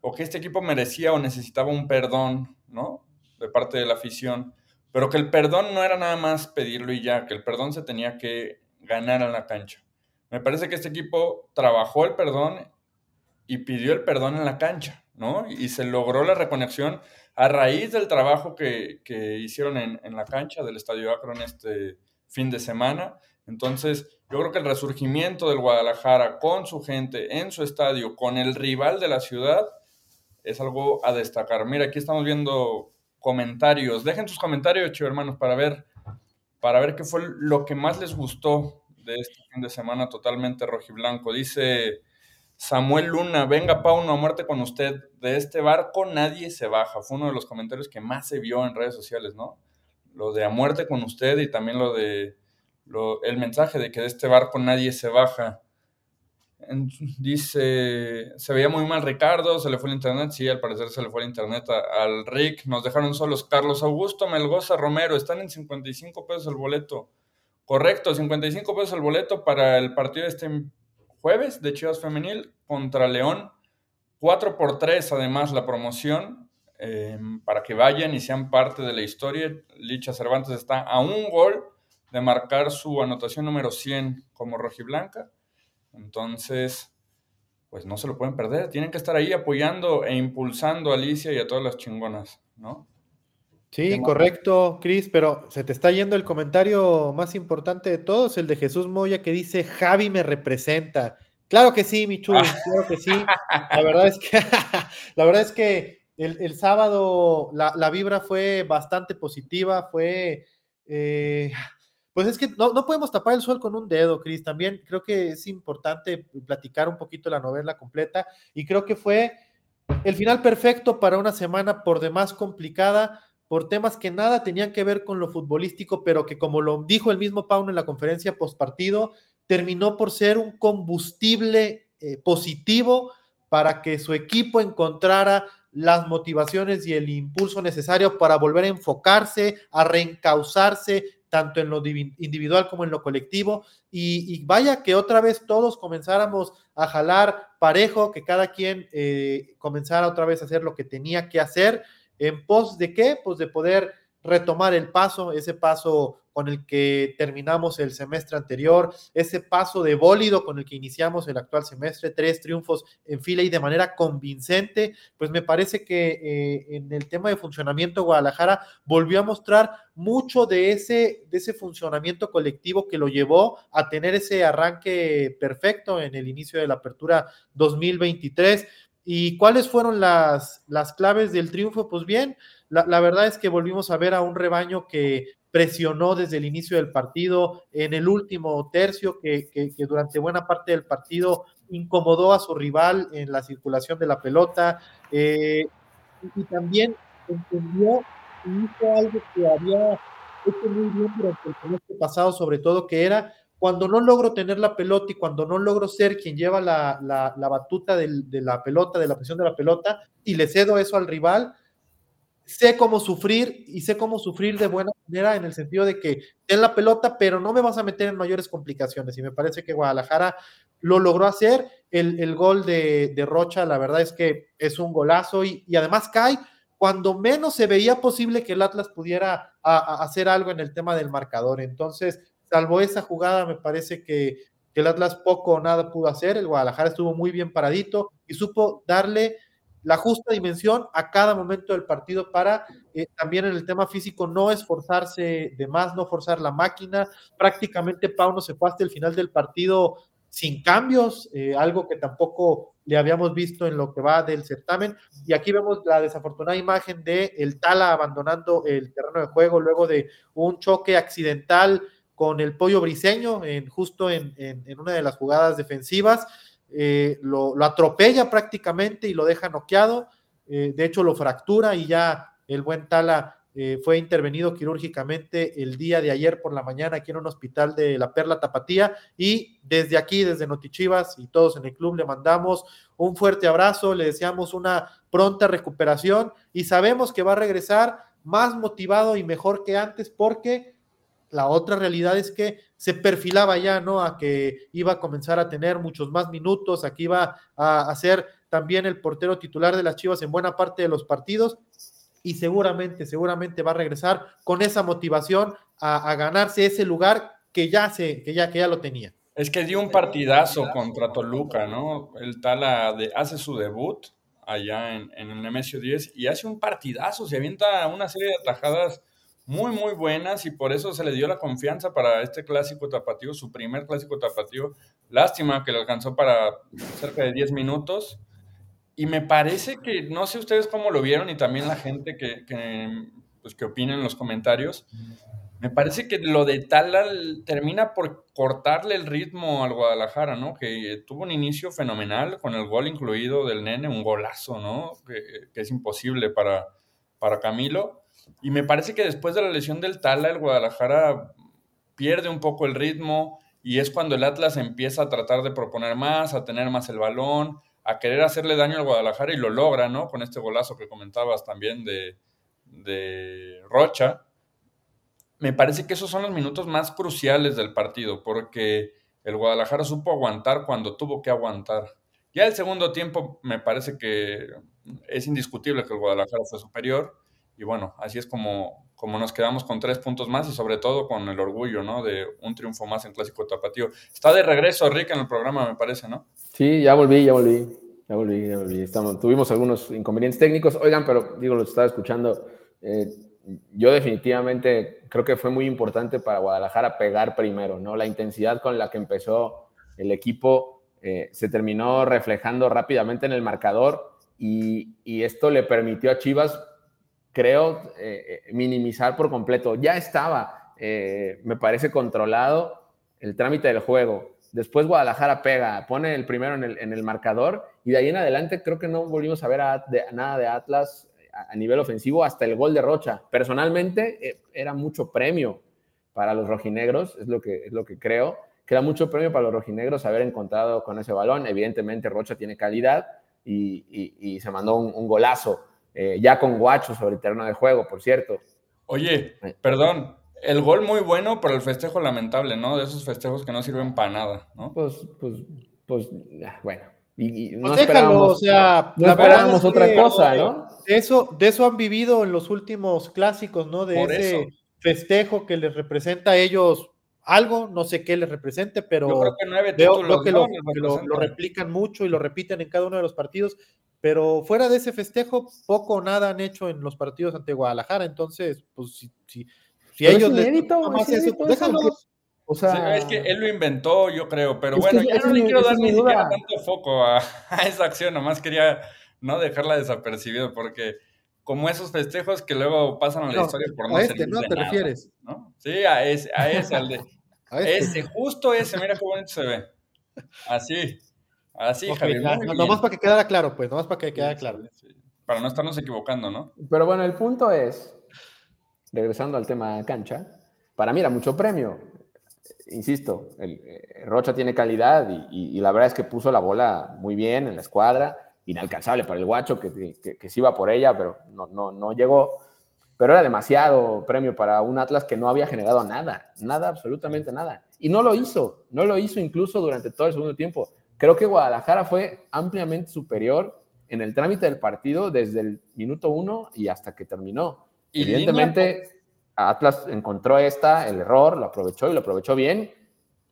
[SPEAKER 4] o que este equipo merecía o necesitaba un perdón, ¿no? De parte de la afición, pero que el perdón no era nada más pedirlo y ya, que el perdón se tenía que ganar en la cancha. Me parece que este equipo trabajó el perdón y pidió el perdón en la cancha, ¿no? Y se logró la reconexión a raíz del trabajo que, hicieron en, en, la cancha del Estadio Akron este fin de semana. Entonces, yo creo que el resurgimiento del Guadalajara con su gente en su estadio, con el rival de la ciudad, es algo a destacar. Mira, aquí estamos viendo comentarios. Dejen sus comentarios, chicos hermanos, para ver, para ver qué fue lo que más les gustó de este fin de semana totalmente rojiblanco. Dice Samuel Luna, venga Pauno a muerte con usted. De este barco nadie se baja. Fue uno de los comentarios que más se vio en redes sociales, ¿no? Lo de a muerte con usted y también lo de el mensaje de que de este barco nadie se baja. dice, se veía muy mal Ricardo, se le fue el internet, sí, al parecer se le fue el internet al Rick, nos dejaron solos. Carlos Augusto Melgoza Romero, están en 55 pesos el boleto. Correcto, 55 pesos el boleto para el partido de este jueves de Chivas Femenil contra León. 4 por 3 además la promoción eh, para que vayan y sean parte de la historia. Licha Cervantes está a un gol de marcar su anotación número 100 como rojiblanca. Entonces, pues no se lo pueden perder. Tienen que estar ahí apoyando e impulsando a Alicia y a todas las chingonas, ¿no?
[SPEAKER 6] Sí, correcto, Cris, pero se te está yendo el comentario más importante de todos, el de Jesús Moya, que dice, Javi me representa. Claro que sí, Michu, claro que sí. <laughs> La verdad es que, <laughs> la verdad es que el, sábado la, la, vibra fue bastante positiva, fue... Eh, pues es que no, podemos tapar el sol con un dedo, Cris. También creo que es importante platicar un poquito la novela completa y creo que fue el final perfecto para una semana por demás complicada, por temas que nada tenían que ver con lo futbolístico, pero que como lo dijo el mismo Pauno en la conferencia postpartido, terminó por ser un combustible eh, positivo para que su equipo encontrara las motivaciones y el impulso necesario para volver a enfocarse, a reencauzarse, tanto en lo individual como en lo colectivo. Y, vaya que otra vez todos comenzáramos a jalar parejo, que cada quien eh, comenzara otra vez a hacer lo que tenía que hacer. ¿En pos de qué? Pues de poder retomar el paso, ese paso con el que terminamos el semestre anterior, ese paso de bólido con el que iniciamos el actual semestre, tres triunfos en fila y de manera convincente, pues me parece que eh, en el tema de funcionamiento Guadalajara volvió a mostrar mucho de ese, de ese funcionamiento colectivo que lo llevó a tener ese arranque perfecto en el inicio de la apertura 2023. ¿Y cuáles fueron las, las claves del triunfo? Pues bien, la, la, verdad es que volvimos a ver a un rebaño que presionó desde el inicio del partido, en el último tercio, que, durante buena parte del partido incomodó a su rival en la circulación de la pelota, eh, y también entendió y hizo algo que había hecho muy bien durante el semestre pasado, sobre todo, que era cuando no logro tener la pelota y cuando no logro ser quien lleva la, batuta de la pelota, de la presión de la pelota, y le cedo eso al rival, sé cómo sufrir y sé cómo sufrir de buena manera en el sentido de que ten la pelota, pero no me vas a meter en mayores complicaciones. Y me parece que Guadalajara lo logró hacer. El, gol de, Rocha, la verdad es que es un golazo y, además cae cuando menos se veía posible que el Atlas pudiera hacer algo en el tema del marcador. Entonces, salvo esa jugada, me parece que, el Atlas poco o nada pudo hacer. El Guadalajara estuvo muy bien paradito y supo darle la justa dimensión a cada momento del partido para eh, también en el tema físico no esforzarse de más, no forzar la máquina. Prácticamente Pauno se fue hasta el final del partido sin cambios, eh, algo que tampoco le habíamos visto en lo que va del certamen. Y aquí vemos la desafortunada imagen de el Tala abandonando el terreno de juego luego de un choque accidental con el pollo briseño, en, justo en, una de las jugadas defensivas. Eh, lo, atropella prácticamente y lo deja noqueado. Eh, de hecho, lo fractura y ya el buen Tala eh, fue intervenido quirúrgicamente el día de ayer por la mañana aquí en un hospital de la Perla Tapatía y desde aquí, desde Notichivas y todos en el club le mandamos un fuerte abrazo, le deseamos una pronta recuperación y sabemos que va a regresar más motivado y mejor que antes porque la otra realidad es que se perfilaba ya, ¿no? A que iba a comenzar a tener muchos más minutos, aquí iba a, ser también el portero titular de las Chivas en buena parte de los partidos y seguramente, seguramente va a regresar con esa motivación a, ganarse ese lugar que ya, se, que, ya, que ya lo tenía.
[SPEAKER 4] Es que dio un partidazo contra Toluca, ¿no? El Tala hace su debut allá en, en el Nemesio 10 y hace un partidazo, se avienta una serie de atajadas muy, muy buenas y por eso se le dio la confianza para este clásico tapatío, su primer clásico tapatío. Lástima que le alcanzó para cerca de 10 minutos y me parece que, no sé ustedes cómo lo vieron y también la gente que, que, pues, que opina en los comentarios, me parece que lo de Tala termina por cortarle el ritmo al Guadalajara, ¿no? Que tuvo un inicio fenomenal con el gol incluido del nene, un golazo, ¿no? Que, que es imposible para, para Camilo. Y me parece que después de la lesión del Tala, el Guadalajara pierde un poco el ritmo y es cuando el Atlas empieza a tratar de proponer más, a tener más el balón, a querer hacerle daño al Guadalajara y lo logra, ¿no? Con este golazo que comentabas también de, de Rocha. Me parece que esos son los minutos más cruciales del partido, porque el Guadalajara supo aguantar cuando tuvo que aguantar. Ya el segundo tiempo me parece que es indiscutible que el Guadalajara fue superior. Y bueno, así es como, como nos quedamos con tres puntos más y sobre todo con el orgullo, ¿no? De un triunfo más en Clásico Tapatío. Está de regreso Rick en el programa, me parece, ¿no?
[SPEAKER 1] Sí, ya volví, ya volví. Ya volví, ya volví. Estamos, tuvimos algunos inconvenientes técnicos. Oigan, pero digo, lo estaba escuchando. Eh, yo definitivamente creo que fue muy importante para Guadalajara pegar primero, ¿no? La intensidad con la que empezó el equipo eh, se terminó reflejando rápidamente en el marcador y, y esto le permitió a Chivas, creo, eh, minimizar por completo. Ya estaba, me parece, controlado el trámite del juego Después Guadalajara pega, pone el primero en el, marcador y de ahí en adelante creo que no volvimos a ver nada de Atlas a, nivel ofensivo hasta el gol de Rocha. Personalmente eh, era mucho premio para los rojinegros, es lo, que, es lo que creo, que era mucho premio para los rojinegros haber encontrado con ese balón. Evidentemente Rocha tiene calidad y, se mandó un, golazo, eh, ya con Guacho sobre el terreno de juego, por cierto.
[SPEAKER 4] Oye, perdón, el gol muy bueno, pero el festejo lamentable, ¿no? De esos festejos que no sirven para nada, ¿no?
[SPEAKER 1] Pues, pues, pues, bueno. Y,
[SPEAKER 6] no pues esperábamos, o sea,
[SPEAKER 1] no esperábamos otra cosa, ¿no?
[SPEAKER 6] De eso, de eso han vivido en los últimos clásicos, ¿no? De ese festejo que les representa a ellos algo, no sé qué les represente, pero
[SPEAKER 4] Yo creo que nueve veo,
[SPEAKER 6] que, lo, lo, replican mucho y lo repiten en cada uno de los partidos, pero fuera de ese festejo, poco o nada han hecho en los partidos ante Guadalajara, entonces, pues si, si si ellos les
[SPEAKER 4] eso, pues O sea, es que él lo inventó, yo creo, pero bueno, ya no le quiero dar ni siquiera tanto foco <laughs> a, esa acción, nomás quería no dejarla desapercibida, porque como esos festejos que luego pasan a la historia por no
[SPEAKER 6] a este, ¿no? ¿Te refieres?
[SPEAKER 4] ¿no? Sí, a ese, a ese, al de. <laughs> Este. Ese, justo ese, mira qué bonito se ve. Así, así, Javier.
[SPEAKER 6] nomás para que quedara claro, pues, nomás para que quedara claro.
[SPEAKER 4] Para no estarnos equivocando, ¿no?
[SPEAKER 1] Pero bueno, el punto es regresando al tema cancha, para mí era mucho premio. Insisto, el, eh, Rocha tiene calidad y, la verdad es que puso la bola muy bien en la escuadra, inalcanzable para el guacho que, que, se iba por ella, pero no, no, no llegó. Pero era demasiado premio para un Atlas que no había generado nada, nada, absolutamente nada. Y no lo hizo, no lo hizo incluso durante todo el segundo tiempo. Creo que Guadalajara fue ampliamente superior en el trámite del partido desde el minuto uno y hasta que terminó. Evidentemente, Atlas encontró esta, el error, lo aprovechó y lo aprovechó bien.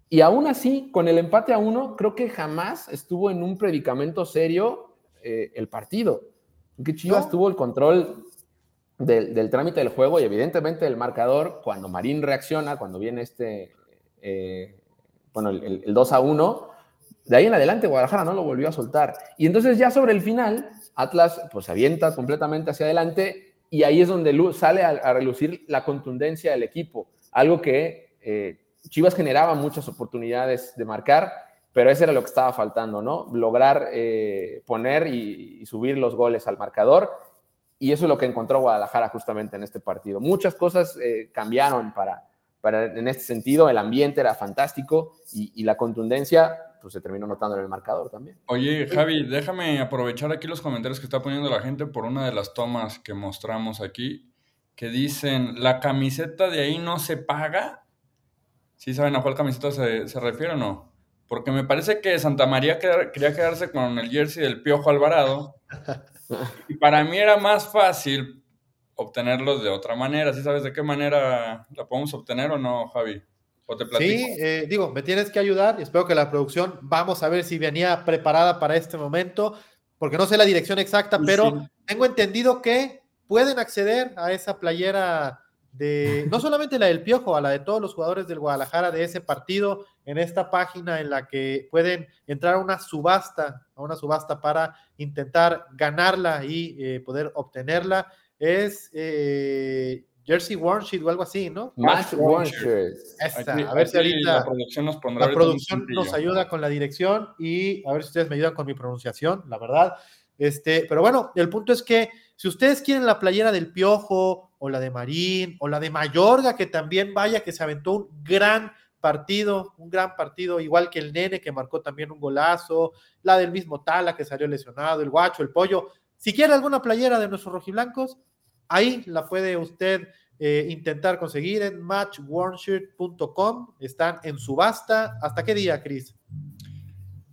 [SPEAKER 1] Y aún así, con el empate a uno, creo que jamás estuvo en un predicamento serio eh, el partido. Que Chivas tuvo el control del, trámite del juego y evidentemente el marcador, cuando Marín reacciona, cuando viene este, eh, bueno, el, el, 2 a 1, de ahí en adelante Guadalajara no lo volvió a soltar. Y entonces ya sobre el final, Atlas pues se avienta completamente hacia adelante y ahí es donde sale a, relucir la contundencia del equipo, algo que eh, Chivas generaba muchas oportunidades de marcar, pero eso era lo que estaba faltando, ¿no? Lograr eh, poner y, subir los goles al marcador y eso es lo que encontró Guadalajara justamente en este partido. Muchas cosas eh, cambiaron para, para, en este sentido, el ambiente era fantástico y la contundencia pues se terminó notando en el marcador también.
[SPEAKER 4] Oye, Javi, déjame aprovechar aquí los comentarios que está poniendo la gente por una de las tomas que mostramos aquí, que dicen, ¿la camiseta de ahí no se paga? ¿Sí saben a cuál camiseta se, se refiere o no? Porque me parece que Santa María quería quedarse con el jersey del Piojo Alvarado. <laughs> y para mí era más fácil obtenerlos de otra manera. ¿Sí sabes de qué manera la podemos obtener o no, Javi?
[SPEAKER 6] Sí, eh, digo, me tienes que ayudar y espero que la producción, vamos a ver si venía preparada para este momento, porque no sé la dirección exacta, pero tengo entendido que pueden acceder a esa playera de, no solamente la del Piojo, a la de todos los jugadores del Guadalajara de ese partido, en esta página en la que pueden entrar a una subasta, a una subasta para intentar ganarla y eh, poder obtenerla. Es eh, Jersey Warnsheet o algo así, ¿no?
[SPEAKER 1] Match Warnsheet.
[SPEAKER 6] A ver si ahorita la producción, nos, pondrá la producción nos ayuda con la dirección y a ver si ustedes me ayudan con mi pronunciación, la verdad. Este, pero bueno, el punto es que si ustedes quieren la playera del Piojo o la de Marín o la de Mayorga, que también vaya, que se aventó un gran partido, un gran partido, igual que el Nene, que marcó también un golazo, la del mismo Tala, que salió lesionado, el Guacho, el Pollo. Si quiere alguna playera de nuestros rojiblancos, Ahí la puede usted eh, intentar conseguir en matchwarnshirt.com. Están en subasta. ¿Hasta qué día, Cris?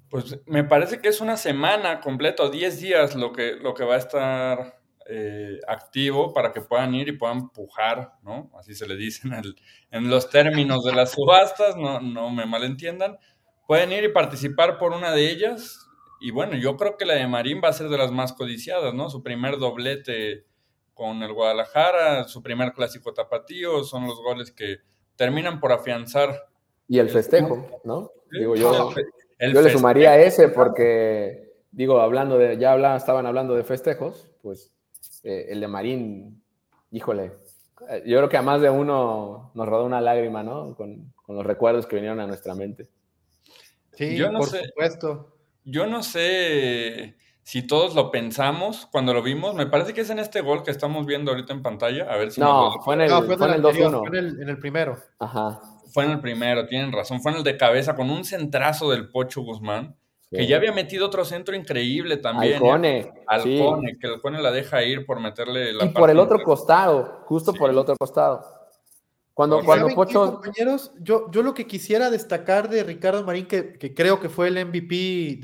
[SPEAKER 4] Pues me parece que es una semana completa, 10 días lo que, lo que va a estar eh, activo para que puedan ir y puedan pujar, ¿no? Así se le dice en, en los términos de las subastas, no, no me malentiendan. Pueden ir y participar por una de ellas. Y bueno, yo creo que la de Marín va a ser de las más codiciadas, ¿no? Su primer doblete con el Guadalajara, su primer clásico tapatío, son los goles que terminan por afianzar.
[SPEAKER 1] Y el festejo, ¿no? Digo, yo, yo le sumaría ese porque, digo, hablando de, ya hablaban, estaban hablando de festejos, pues eh, el de Marín, híjole, yo creo que a más de uno nos rodó una lágrima, ¿no? Con, con los recuerdos que vinieron a nuestra mente.
[SPEAKER 6] Sí, yo no por supuesto.
[SPEAKER 4] Yo no sé si todos lo pensamos cuando lo vimos, me parece que es en este gol que estamos viendo ahorita en pantalla. A ver si
[SPEAKER 1] no, fue en el, no, fue fue en el 2-1.
[SPEAKER 6] Fue en el, primero.
[SPEAKER 1] Ajá.
[SPEAKER 4] Fue en el primero, tienen razón. Fue en el de cabeza con un centrazo del Pocho Guzmán, que ya había metido otro centro increíble también.
[SPEAKER 1] Alcone.
[SPEAKER 4] Alcone, que Alcone la deja ir por meterle la
[SPEAKER 1] Y por el otro costado, justo por el otro costado. Cuando, cuando Pocho...
[SPEAKER 6] compañeros, yo, yo lo que quisiera destacar de Ricardo Marín, que, creo que fue el MVP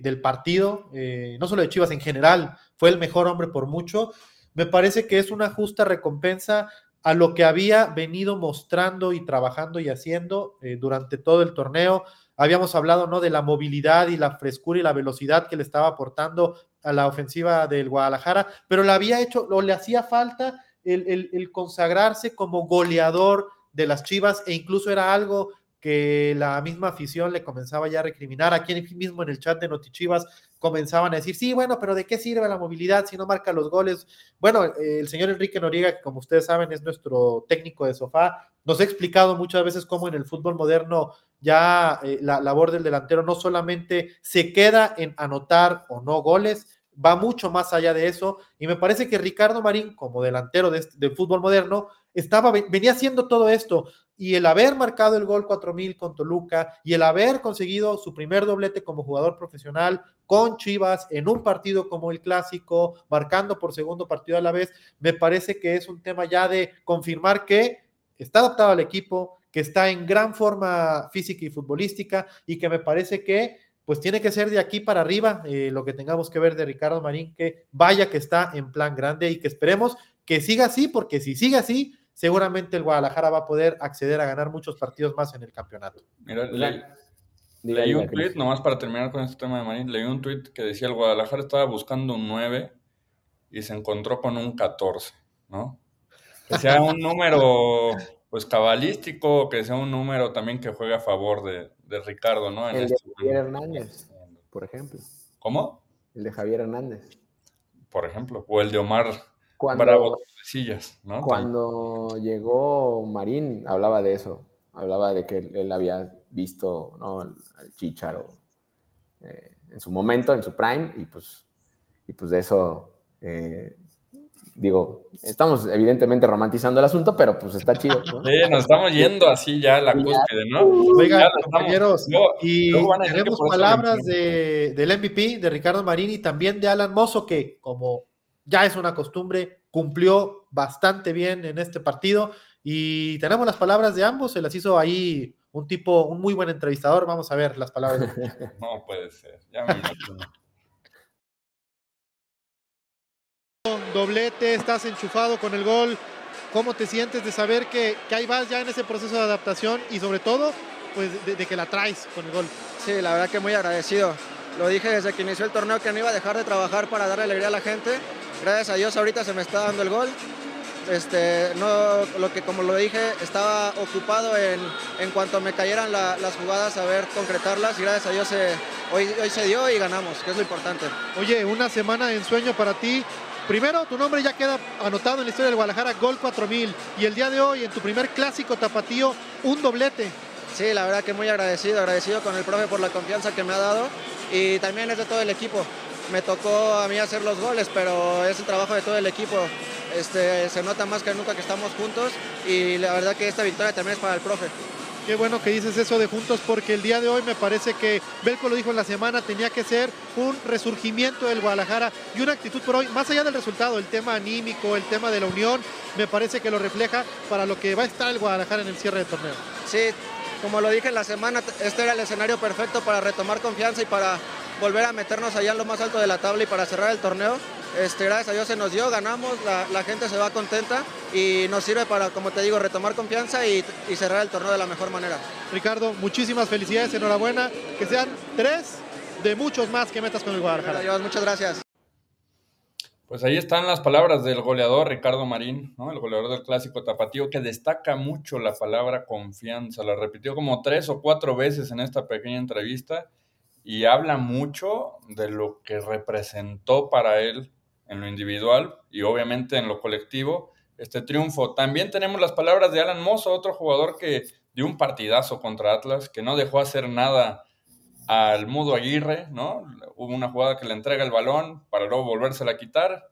[SPEAKER 6] del partido, eh, no solo de Chivas en general, fue el mejor hombre por mucho, me parece que es una justa recompensa a lo que había venido mostrando y trabajando y haciendo eh, durante todo el torneo. Habíamos hablado ¿no? de la movilidad y la frescura y la velocidad que le estaba aportando a la ofensiva del Guadalajara, pero le había hecho, o le hacía falta el, consagrarse como goleador de las Chivas e incluso era algo que la misma afición le comenzaba ya a recriminar. Aquí mismo en el chat de Notichivas comenzaban a decir, sí, bueno, pero ¿de qué sirve la movilidad si no marca los goles? Bueno, el señor Enrique Noriega, que como ustedes saben es nuestro técnico de sofá, nos ha explicado muchas veces cómo en el fútbol moderno ya eh, la labor del delantero no solamente se queda en anotar o no goles, va mucho más allá de eso. Y me parece que Ricardo Marín, como delantero de, del fútbol moderno, estaba, venía haciendo todo esto. Y el haber marcado el gol 4000 con Toluca y el haber conseguido su primer doblete como jugador profesional con Chivas en un partido como el clásico, marcando por segundo partido a la vez, me parece que es un tema ya de confirmar que está adaptado al equipo, que está en gran forma física y futbolística y que me parece que pues tiene que ser de aquí para arriba eh, lo que tengamos que ver de Ricardo Marín, que vaya que está en plan grande y que esperemos que siga así, porque si sigue así, seguramente el Guadalajara va a poder acceder a ganar muchos partidos más en el campeonato.
[SPEAKER 4] Mira, le, leí un tweet, nomás para terminar con este tema de Marín, leí un tweet que decía el Guadalajara estaba buscando un 9 y se encontró con un 14, ¿no? Que sea un <laughs> número pues cabalístico, que sea un número también que juegue a favor de, de Ricardo, ¿no?
[SPEAKER 1] el de este Javier Hernández, por ejemplo.
[SPEAKER 4] ¿Cómo?
[SPEAKER 1] El de Javier Hernández.
[SPEAKER 4] Por ejemplo, o el de Omar cuando, Bravo Sillas, ¿no?
[SPEAKER 1] Cuando llegó Marín, hablaba de eso, hablaba de que él, había visto ¿no? al Chicharo eh, en su momento, en su prime, y pues, y pues de eso eh, digo, estamos evidentemente romantizando el asunto, pero pues está chido.
[SPEAKER 4] ¿no? <laughs> Sí, nos estamos yendo así ya a la cúspide, ¿no?
[SPEAKER 6] Oiga, compañeros, y tenemos palabras de, del MVP, de Ricardo Marini, y también de Alan Mozo, que como ya es una costumbre, cumplió bastante bien en este partido. Y tenemos las palabras de ambos, se las hizo ahí un tipo, un muy buen entrevistador. Vamos a ver las palabras. <laughs>
[SPEAKER 4] no puede ser, ya me
[SPEAKER 6] doblete, estás enchufado con el gol. ¿Cómo te sientes de saber que, que ahí vas ya en ese proceso de adaptación y sobre todo, pues de, que la traes con el gol?
[SPEAKER 7] Sí, la verdad que muy agradecido. Lo dije desde que inició el torneo que no iba a dejar de trabajar para darle alegría a la gente. Gracias a Dios ahorita se me está dando el gol. Este, no, lo que como lo dije, estaba ocupado en, en cuanto me cayeran las jugadas a ver concretarlas y gracias a Dios hoy, hoy se dio y ganamos, que es lo importante.
[SPEAKER 6] Oye, una semana de ensueño para ti, Primero, tu nombre ya queda anotado en la historia del Guadalajara, Gol 4000. Y el día de hoy, en tu primer clásico tapatío, un doblete.
[SPEAKER 7] Sí, la verdad que muy agradecido, agradecido con el profe por la confianza que me ha dado. Y también es de todo el equipo. Me tocó a mí hacer los goles, pero es el trabajo de todo el equipo. Este, se nota más que nunca que estamos juntos y la verdad que esta victoria también es para el profe.
[SPEAKER 6] Qué bueno que dices eso de juntos porque el día de hoy me parece que Belco lo dijo en la semana, tenía que ser un resurgimiento del Guadalajara y una actitud por hoy, más allá del resultado, el tema anímico, el tema de la unión, me parece que lo refleja para lo que va a estar el Guadalajara en el cierre del torneo.
[SPEAKER 7] Sí, como lo dije en la semana, este era el escenario perfecto para retomar confianza y para volver a meternos allá en lo más alto de la tabla y para cerrar el torneo. Este, gracias a Dios se nos dio, ganamos, la, gente se va contenta y nos sirve para, como te digo, retomar confianza y, cerrar el torneo de la mejor manera.
[SPEAKER 6] Ricardo, muchísimas felicidades, enhorabuena, que sean tres de muchos más que metas con el Guadalajara.
[SPEAKER 7] Muchas gracias.
[SPEAKER 4] Pues ahí están las palabras del goleador Ricardo Marín, ¿no? el goleador del clásico tapatío, que destaca mucho la palabra confianza. La repitió como tres o cuatro veces en esta pequeña entrevista y habla mucho de lo que representó para él en lo individual y obviamente en lo colectivo este triunfo. También tenemos las palabras de Alan Mozo, otro jugador que dio un partidazo contra Atlas, que no dejó hacer nada al Mudo Aguirre, ¿no? Hubo una jugada que le entrega el balón para luego volvérsela a quitar.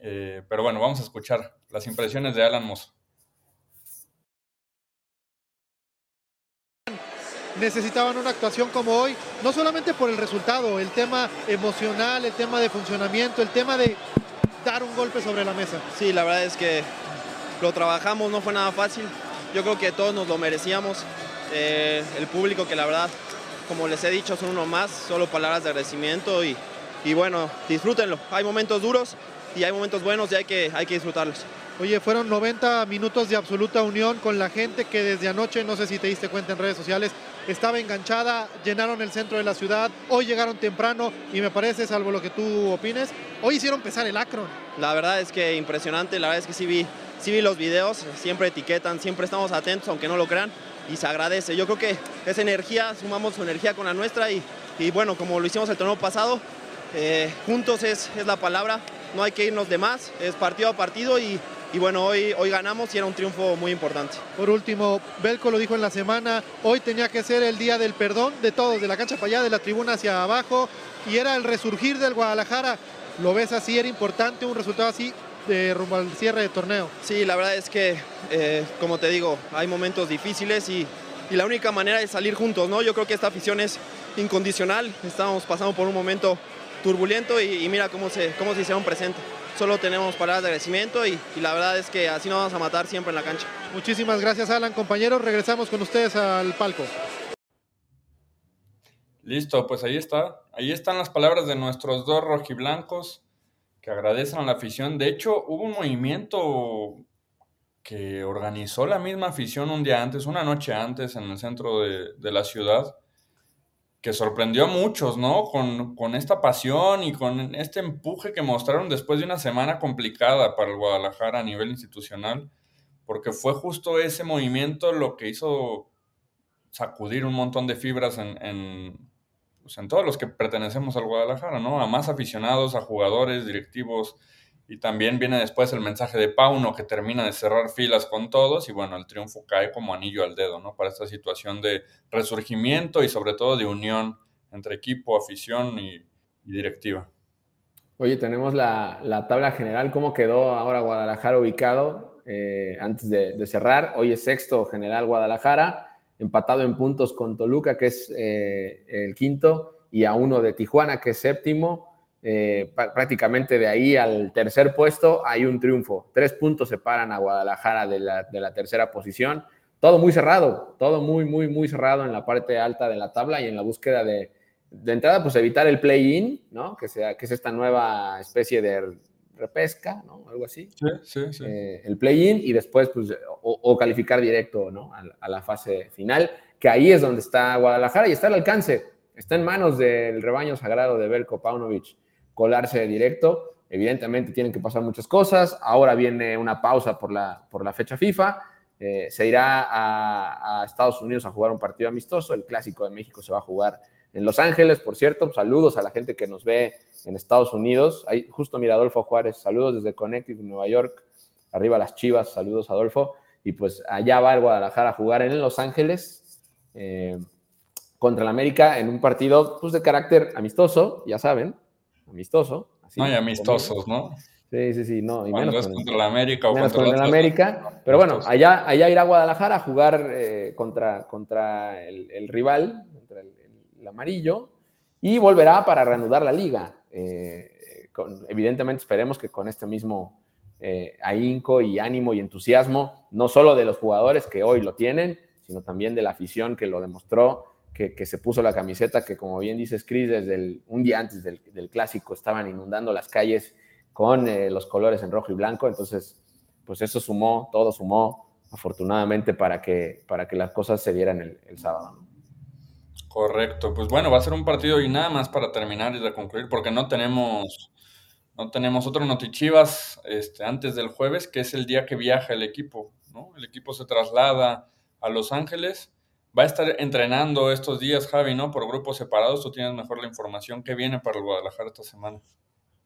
[SPEAKER 4] Eh, pero bueno, vamos a escuchar las impresiones de Alan Mozo.
[SPEAKER 6] Necesitaban una actuación como hoy, no solamente por el resultado, el tema emocional, el tema de funcionamiento, el tema de dar un golpe sobre la mesa.
[SPEAKER 8] Sí, la verdad es que lo trabajamos, no fue nada fácil. Yo creo que todos nos lo merecíamos. Eh, el público que la verdad, como les he dicho, son uno más, solo palabras de agradecimiento y, y bueno, disfrútenlo. Hay momentos duros y hay momentos buenos y hay que, hay que disfrutarlos.
[SPEAKER 6] Oye, fueron 90 minutos de absoluta unión con la gente que desde anoche, no sé si te diste cuenta en redes sociales, estaba enganchada, llenaron el centro de la ciudad, hoy llegaron temprano y me parece, salvo lo que tú opines, hoy hicieron pesar el Acron.
[SPEAKER 8] La verdad es que impresionante, la verdad es que sí vi, sí vi los videos, siempre etiquetan, siempre estamos atentos, aunque no lo crean, y se agradece. Yo creo que esa energía, sumamos su energía con la nuestra y, y bueno, como lo hicimos el torneo pasado, eh, juntos es, es la palabra, no hay que irnos de más, es partido a partido y y bueno, hoy, hoy ganamos y era un triunfo muy importante.
[SPEAKER 6] Por último, Belco lo dijo en la semana, hoy tenía que ser el día del perdón de todos, de la cancha para allá, de la tribuna hacia abajo, y era el resurgir del Guadalajara. ¿Lo ves así? ¿Era importante un resultado así de rumbo al cierre de torneo?
[SPEAKER 8] Sí, la verdad es que, eh, como te digo, hay momentos difíciles y, y, la única manera es salir juntos, ¿no? Yo creo que esta afición es incondicional, estamos pasando por un momento turbulento y, mira cómo se, cómo se hicieron presente solo tenemos palabras de agradecimiento y, la verdad es que así nos vamos a matar siempre en la cancha.
[SPEAKER 6] Muchísimas gracias Alan, compañeros. Regresamos con ustedes al palco.
[SPEAKER 4] Listo, pues ahí está. Ahí están las palabras de nuestros dos rojiblancos que agradecen a la afición. De hecho, hubo un movimiento que organizó la misma afición un día antes, una noche antes, en el centro de, de la ciudad, que sorprendió a muchos, ¿no? Con, con, esta pasión y con este empuje que mostraron después de una semana complicada para el Guadalajara a nivel institucional, porque fue justo ese movimiento lo que hizo sacudir un montón de fibras en, en, pues en todos los que pertenecemos al Guadalajara, ¿no? A más aficionados, a jugadores, directivos, y también viene después el mensaje de Pauno que termina de cerrar filas con todos y bueno, el triunfo cae como anillo al dedo, ¿no? Para esta situación de resurgimiento y sobre todo de unión entre equipo, afición y, y directiva.
[SPEAKER 1] Oye, tenemos la, la, tabla general, ¿cómo quedó ahora Guadalajara ubicado eh, antes de, cerrar? Hoy es sexto general Guadalajara, empatado en puntos con Toluca, que es eh, el quinto, y a uno de Tijuana, que es séptimo eh, prácticamente de ahí al tercer puesto hay un triunfo. Tres puntos separan a Guadalajara de la, de la, tercera posición. Todo muy cerrado, todo muy, muy, muy cerrado en la parte alta de la tabla y en la búsqueda de, de entrada, pues evitar el play-in, ¿no? Que, sea, que es esta nueva especie de repesca, ¿no? Algo así.
[SPEAKER 4] Sí, sí, sí.
[SPEAKER 1] Eh, el play-in y después, pues, o, o calificar directo, ¿no? A, a, la fase final, que ahí es donde está Guadalajara y está al alcance. Está en manos del rebaño sagrado de Belko Paunovic colarse directo. Evidentemente tienen que pasar muchas cosas. Ahora viene una pausa por la, por la fecha FIFA. Eh, se irá a, a, Estados Unidos a jugar un partido amistoso. El Clásico de México se va a jugar en Los Ángeles, por cierto. Saludos a la gente que nos ve en Estados Unidos. Ahí, justo mira, Adolfo Juárez, saludos desde Connecticut, Nueva York. Arriba las Chivas, saludos Adolfo. Y pues allá va el Guadalajara a jugar en Los Ángeles eh, contra el América en un partido pues, de carácter amistoso, ya saben, amistoso.
[SPEAKER 4] Así, no hay amistosos, ¿no?
[SPEAKER 1] Sí, sí, sí, no.
[SPEAKER 4] Y Cuando menos es con, contra la América o
[SPEAKER 1] menos
[SPEAKER 4] contra
[SPEAKER 1] con el América. Pero bueno, allá, allá irá a Guadalajara a jugar eh, contra, contra el, el rival, contra el, el, amarillo, y volverá para reanudar la liga. Eh, con, evidentemente esperemos que con este mismo eh, ahínco y ánimo y entusiasmo, no solo de los jugadores que hoy lo tienen, sino también de la afición que lo demostró que, se puso la camiseta, que como bien dices, Cris, desde un día antes del, clásico estaban inundando las calles con eh, los colores en rojo y blanco. Entonces, pues eso sumó, todo sumó, afortunadamente, para que, para que las cosas se dieran el, el sábado.
[SPEAKER 4] Correcto. Pues bueno, va a ser un partido y nada más para terminar y de concluir, porque no tenemos, no tenemos otro Notichivas este, antes del jueves, que es el día que viaja el equipo. ¿no? El equipo se traslada a Los Ángeles va a estar entrenando estos días, Javi, ¿no? Por grupos separados. Tú tienes mejor la información que viene para el Guadalajara esta semana.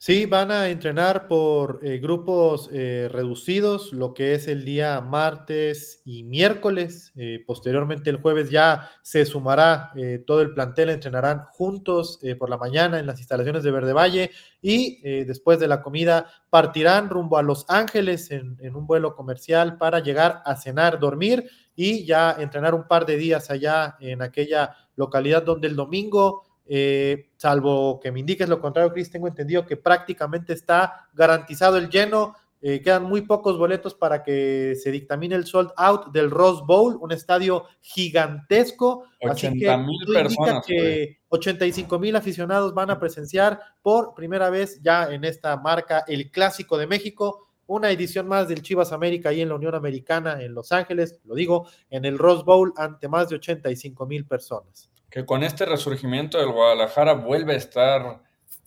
[SPEAKER 6] Sí, van a entrenar por eh, grupos eh, reducidos, lo que es el día martes y miércoles. Eh, posteriormente, el jueves ya se sumará todo el plantel, entrenarán juntos por la mañana en las instalaciones de Verde Valle y después de la comida partirán rumbo a Los Ángeles en, en un vuelo comercial para llegar a cenar, dormir y ya entrenar un par de días allá en aquella localidad donde el domingo eh, salvo que me indiques lo contrario, Chris, tengo entendido que prácticamente está garantizado el lleno. Eh, quedan muy pocos boletos para que se dictamine el sold out del Rose Bowl, un estadio gigantesco.
[SPEAKER 4] 80, así que mil personas,
[SPEAKER 6] que 85 mil aficionados van a presenciar por primera vez ya en esta marca el Clásico de México. Una edición más del Chivas América ahí en la Unión Americana en Los Ángeles, lo digo, en el Rose Bowl ante más de 85 mil personas
[SPEAKER 4] que con este resurgimiento del Guadalajara vuelve a estar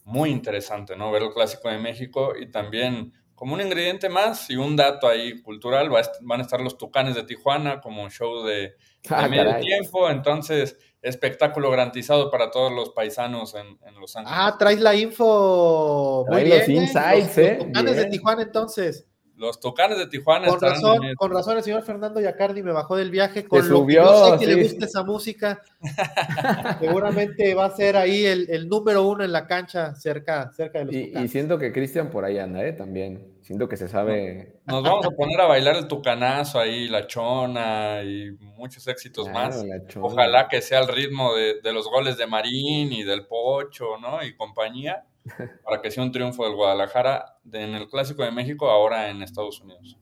[SPEAKER 4] muy interesante, ¿no? Ver el Clásico de México y también como un ingrediente más y un dato ahí cultural, va a van a estar los Tucanes de Tijuana como un show de, de
[SPEAKER 1] Ah,
[SPEAKER 4] medio
[SPEAKER 1] caray.
[SPEAKER 4] tiempo, entonces espectáculo garantizado para todos los paisanos en, en Los Ángeles.
[SPEAKER 6] Ah, traes la info. Muy
[SPEAKER 1] Trae los
[SPEAKER 6] bien,
[SPEAKER 1] insights,
[SPEAKER 6] los,
[SPEAKER 1] ¿eh?
[SPEAKER 6] Los de
[SPEAKER 1] Bien.
[SPEAKER 6] Tijuana, entonces.
[SPEAKER 4] Los Tucanes de Tijuana
[SPEAKER 6] Con
[SPEAKER 4] estarán
[SPEAKER 6] razón,
[SPEAKER 4] en-
[SPEAKER 6] con razón, el señor Fernando Yacardi me bajó del viaje con lo
[SPEAKER 1] subió,
[SPEAKER 6] que yo sé que le gusta esa música. <laughs> Seguramente va a ser ahí el, el número uno en la cancha, cerca, cerca de los
[SPEAKER 1] Y, siento que Cristian por ahí anda, ¿eh? También. Siento que se sabe.
[SPEAKER 4] Nos vamos a poner a bailar el tucanazo ahí, la chona y muchos éxitos
[SPEAKER 1] Claro,
[SPEAKER 4] más. Ojalá que sea el ritmo de, de los goles de Marín y del Pocho, ¿no? Y compañía, para que sea un triunfo del Guadalajara en el Clásico de México, ahora en Estados Unidos.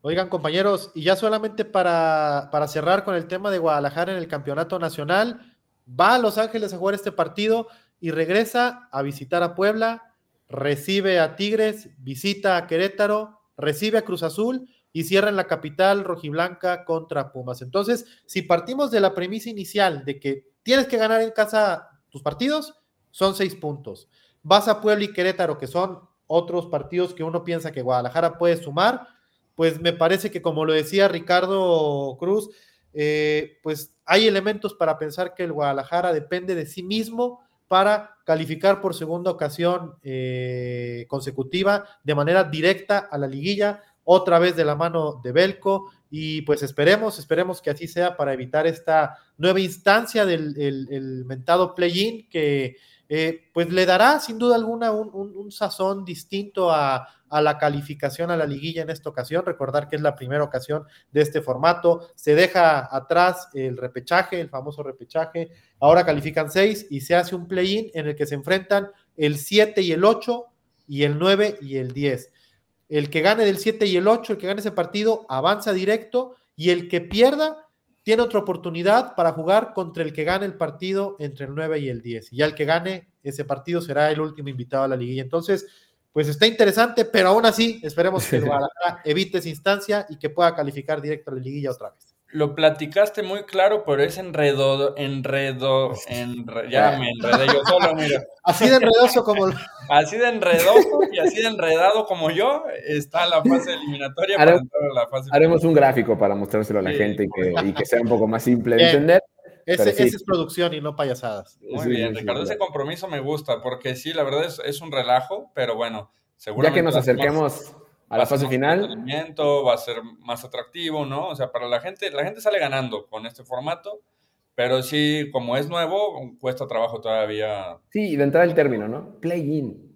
[SPEAKER 6] Oigan, compañeros, y ya solamente para, para cerrar con el tema de Guadalajara en el campeonato nacional, va a Los Ángeles a jugar este partido y regresa a visitar a Puebla, recibe a Tigres, visita a Querétaro, recibe a Cruz Azul y cierra en la capital rojiblanca contra Pumas. Entonces, si partimos de la premisa inicial de que tienes que ganar en casa tus partidos, son seis puntos. Vas a Puebla y Querétaro, que son otros partidos que uno piensa que Guadalajara puede sumar, pues me parece que como lo decía Ricardo Cruz, eh, pues hay elementos para pensar que el Guadalajara depende de sí mismo para calificar por segunda ocasión eh, consecutiva de manera directa a la liguilla, otra vez de la mano de Belco, y pues esperemos, esperemos que así sea para evitar esta nueva instancia del el, mentado play-in que eh, pues le dará sin duda alguna un, sazón distinto a, la calificación a la liguilla en esta ocasión. Recordar que es la primera ocasión de este formato. Se deja atrás el repechaje, el famoso repechaje. Ahora califican seis y se hace un play-in en el que se enfrentan el 7 y el 8 y el 9 y el 10. El que gane del 7 y el 8, el que gane ese partido, avanza directo y el que pierda tiene otra oportunidad para jugar contra el que gane el partido entre el 9 y el 10. Y ya el que gane ese partido será el último invitado a la liguilla. Entonces, pues está interesante, pero aún así esperemos que el <laughs> Guadalajara evite esa instancia y que pueda calificar directo a la liguilla otra vez.
[SPEAKER 4] Lo platicaste muy claro, pero es enredo, enredo, ya me enredé yo solo, mira. <laughs>
[SPEAKER 6] Así de enredoso como...
[SPEAKER 4] Así de enredoso y así de enredado como yo está la fase eliminatoria haremos, para
[SPEAKER 1] la fase Haremos un gráfico para mostrárselo a la gente y que, sea un poco más simple de entender.
[SPEAKER 6] Ese, es producción y no payasadas.
[SPEAKER 4] Muy bien, Ricardo, ese compromiso me gusta, porque sí, la verdad es, es un relajo, pero bueno,
[SPEAKER 1] seguramente... Ya que nos acerquemos a la fase final.
[SPEAKER 4] Va a ser más atractivo, ¿no? O sea, para la gente, la gente sale ganando con este formato, pero sí, como es nuevo, cuesta trabajo todavía.
[SPEAKER 1] Sí, de entrada el término, ¿no? Play-in.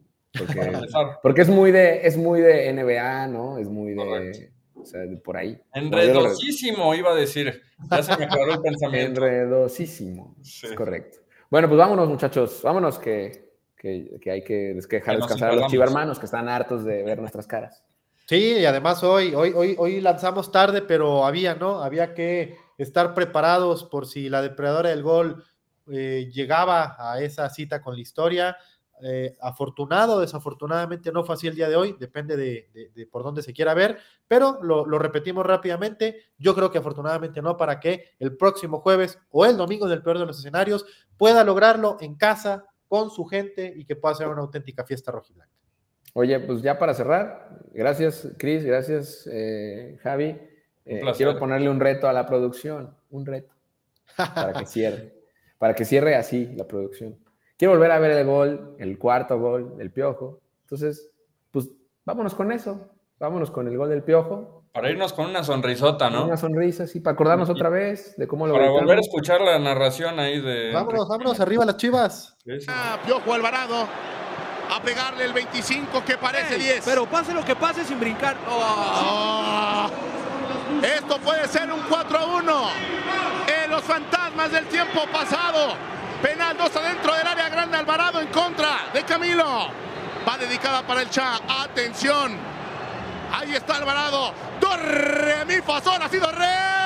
[SPEAKER 1] Porque, <laughs> es muy de, es muy de NBA, ¿no? Es muy de. O sea, por ahí.
[SPEAKER 4] Enredosísimo, iba a decir. Ya se me aclaró el <laughs> pensamiento.
[SPEAKER 1] Enredosísimo. Es correcto. Bueno, pues vámonos, muchachos. Vámonos que, que, hay que, dejar descansar a los chivarmanos que están hartos de ver nuestras caras.
[SPEAKER 6] Sí, y además hoy, hoy, hoy, hoy lanzamos tarde, pero había, ¿no? Había que estar preparados por si la depredadora del gol eh, llegaba a esa cita con la historia. Eh, afortunado, desafortunadamente no fue así el día de hoy, depende de, por dónde se quiera ver, pero lo, lo, repetimos rápidamente. Yo creo que afortunadamente no, para que el próximo jueves o el domingo del peor de los escenarios pueda lograrlo en casa con su gente y que pueda ser una auténtica fiesta rojiblanca.
[SPEAKER 1] Oye, pues ya para cerrar, gracias Cris, gracias eh, Javi. Eh, quiero ponerle un reto a la producción, un reto, para que cierre, <laughs> para que cierre así la producción. Quiero volver a ver el gol, el cuarto gol del Piojo. Entonces, pues vámonos con eso, vámonos con el gol del Piojo.
[SPEAKER 4] Para irnos con una sonrisota, ¿no?
[SPEAKER 1] Una sonrisa, sí, para acordarnos otra vez de cómo lo
[SPEAKER 4] Para volver a escuchar la narración ahí de...
[SPEAKER 6] Vámonos, vámonos, arriba las chivas.
[SPEAKER 2] Ah, Piojo Alvarado a pegarle el 25 que parece 10.
[SPEAKER 3] Pero pase lo que pase sin brincar.
[SPEAKER 2] Oh. Esto puede ser un 4-1. En los fantasmas del tiempo pasado. Penal 2 adentro del área grande Alvarado en contra de Camilo. Va dedicada para el Cha. Atención. Ahí está Alvarado. Torre mi fasón ha sido re.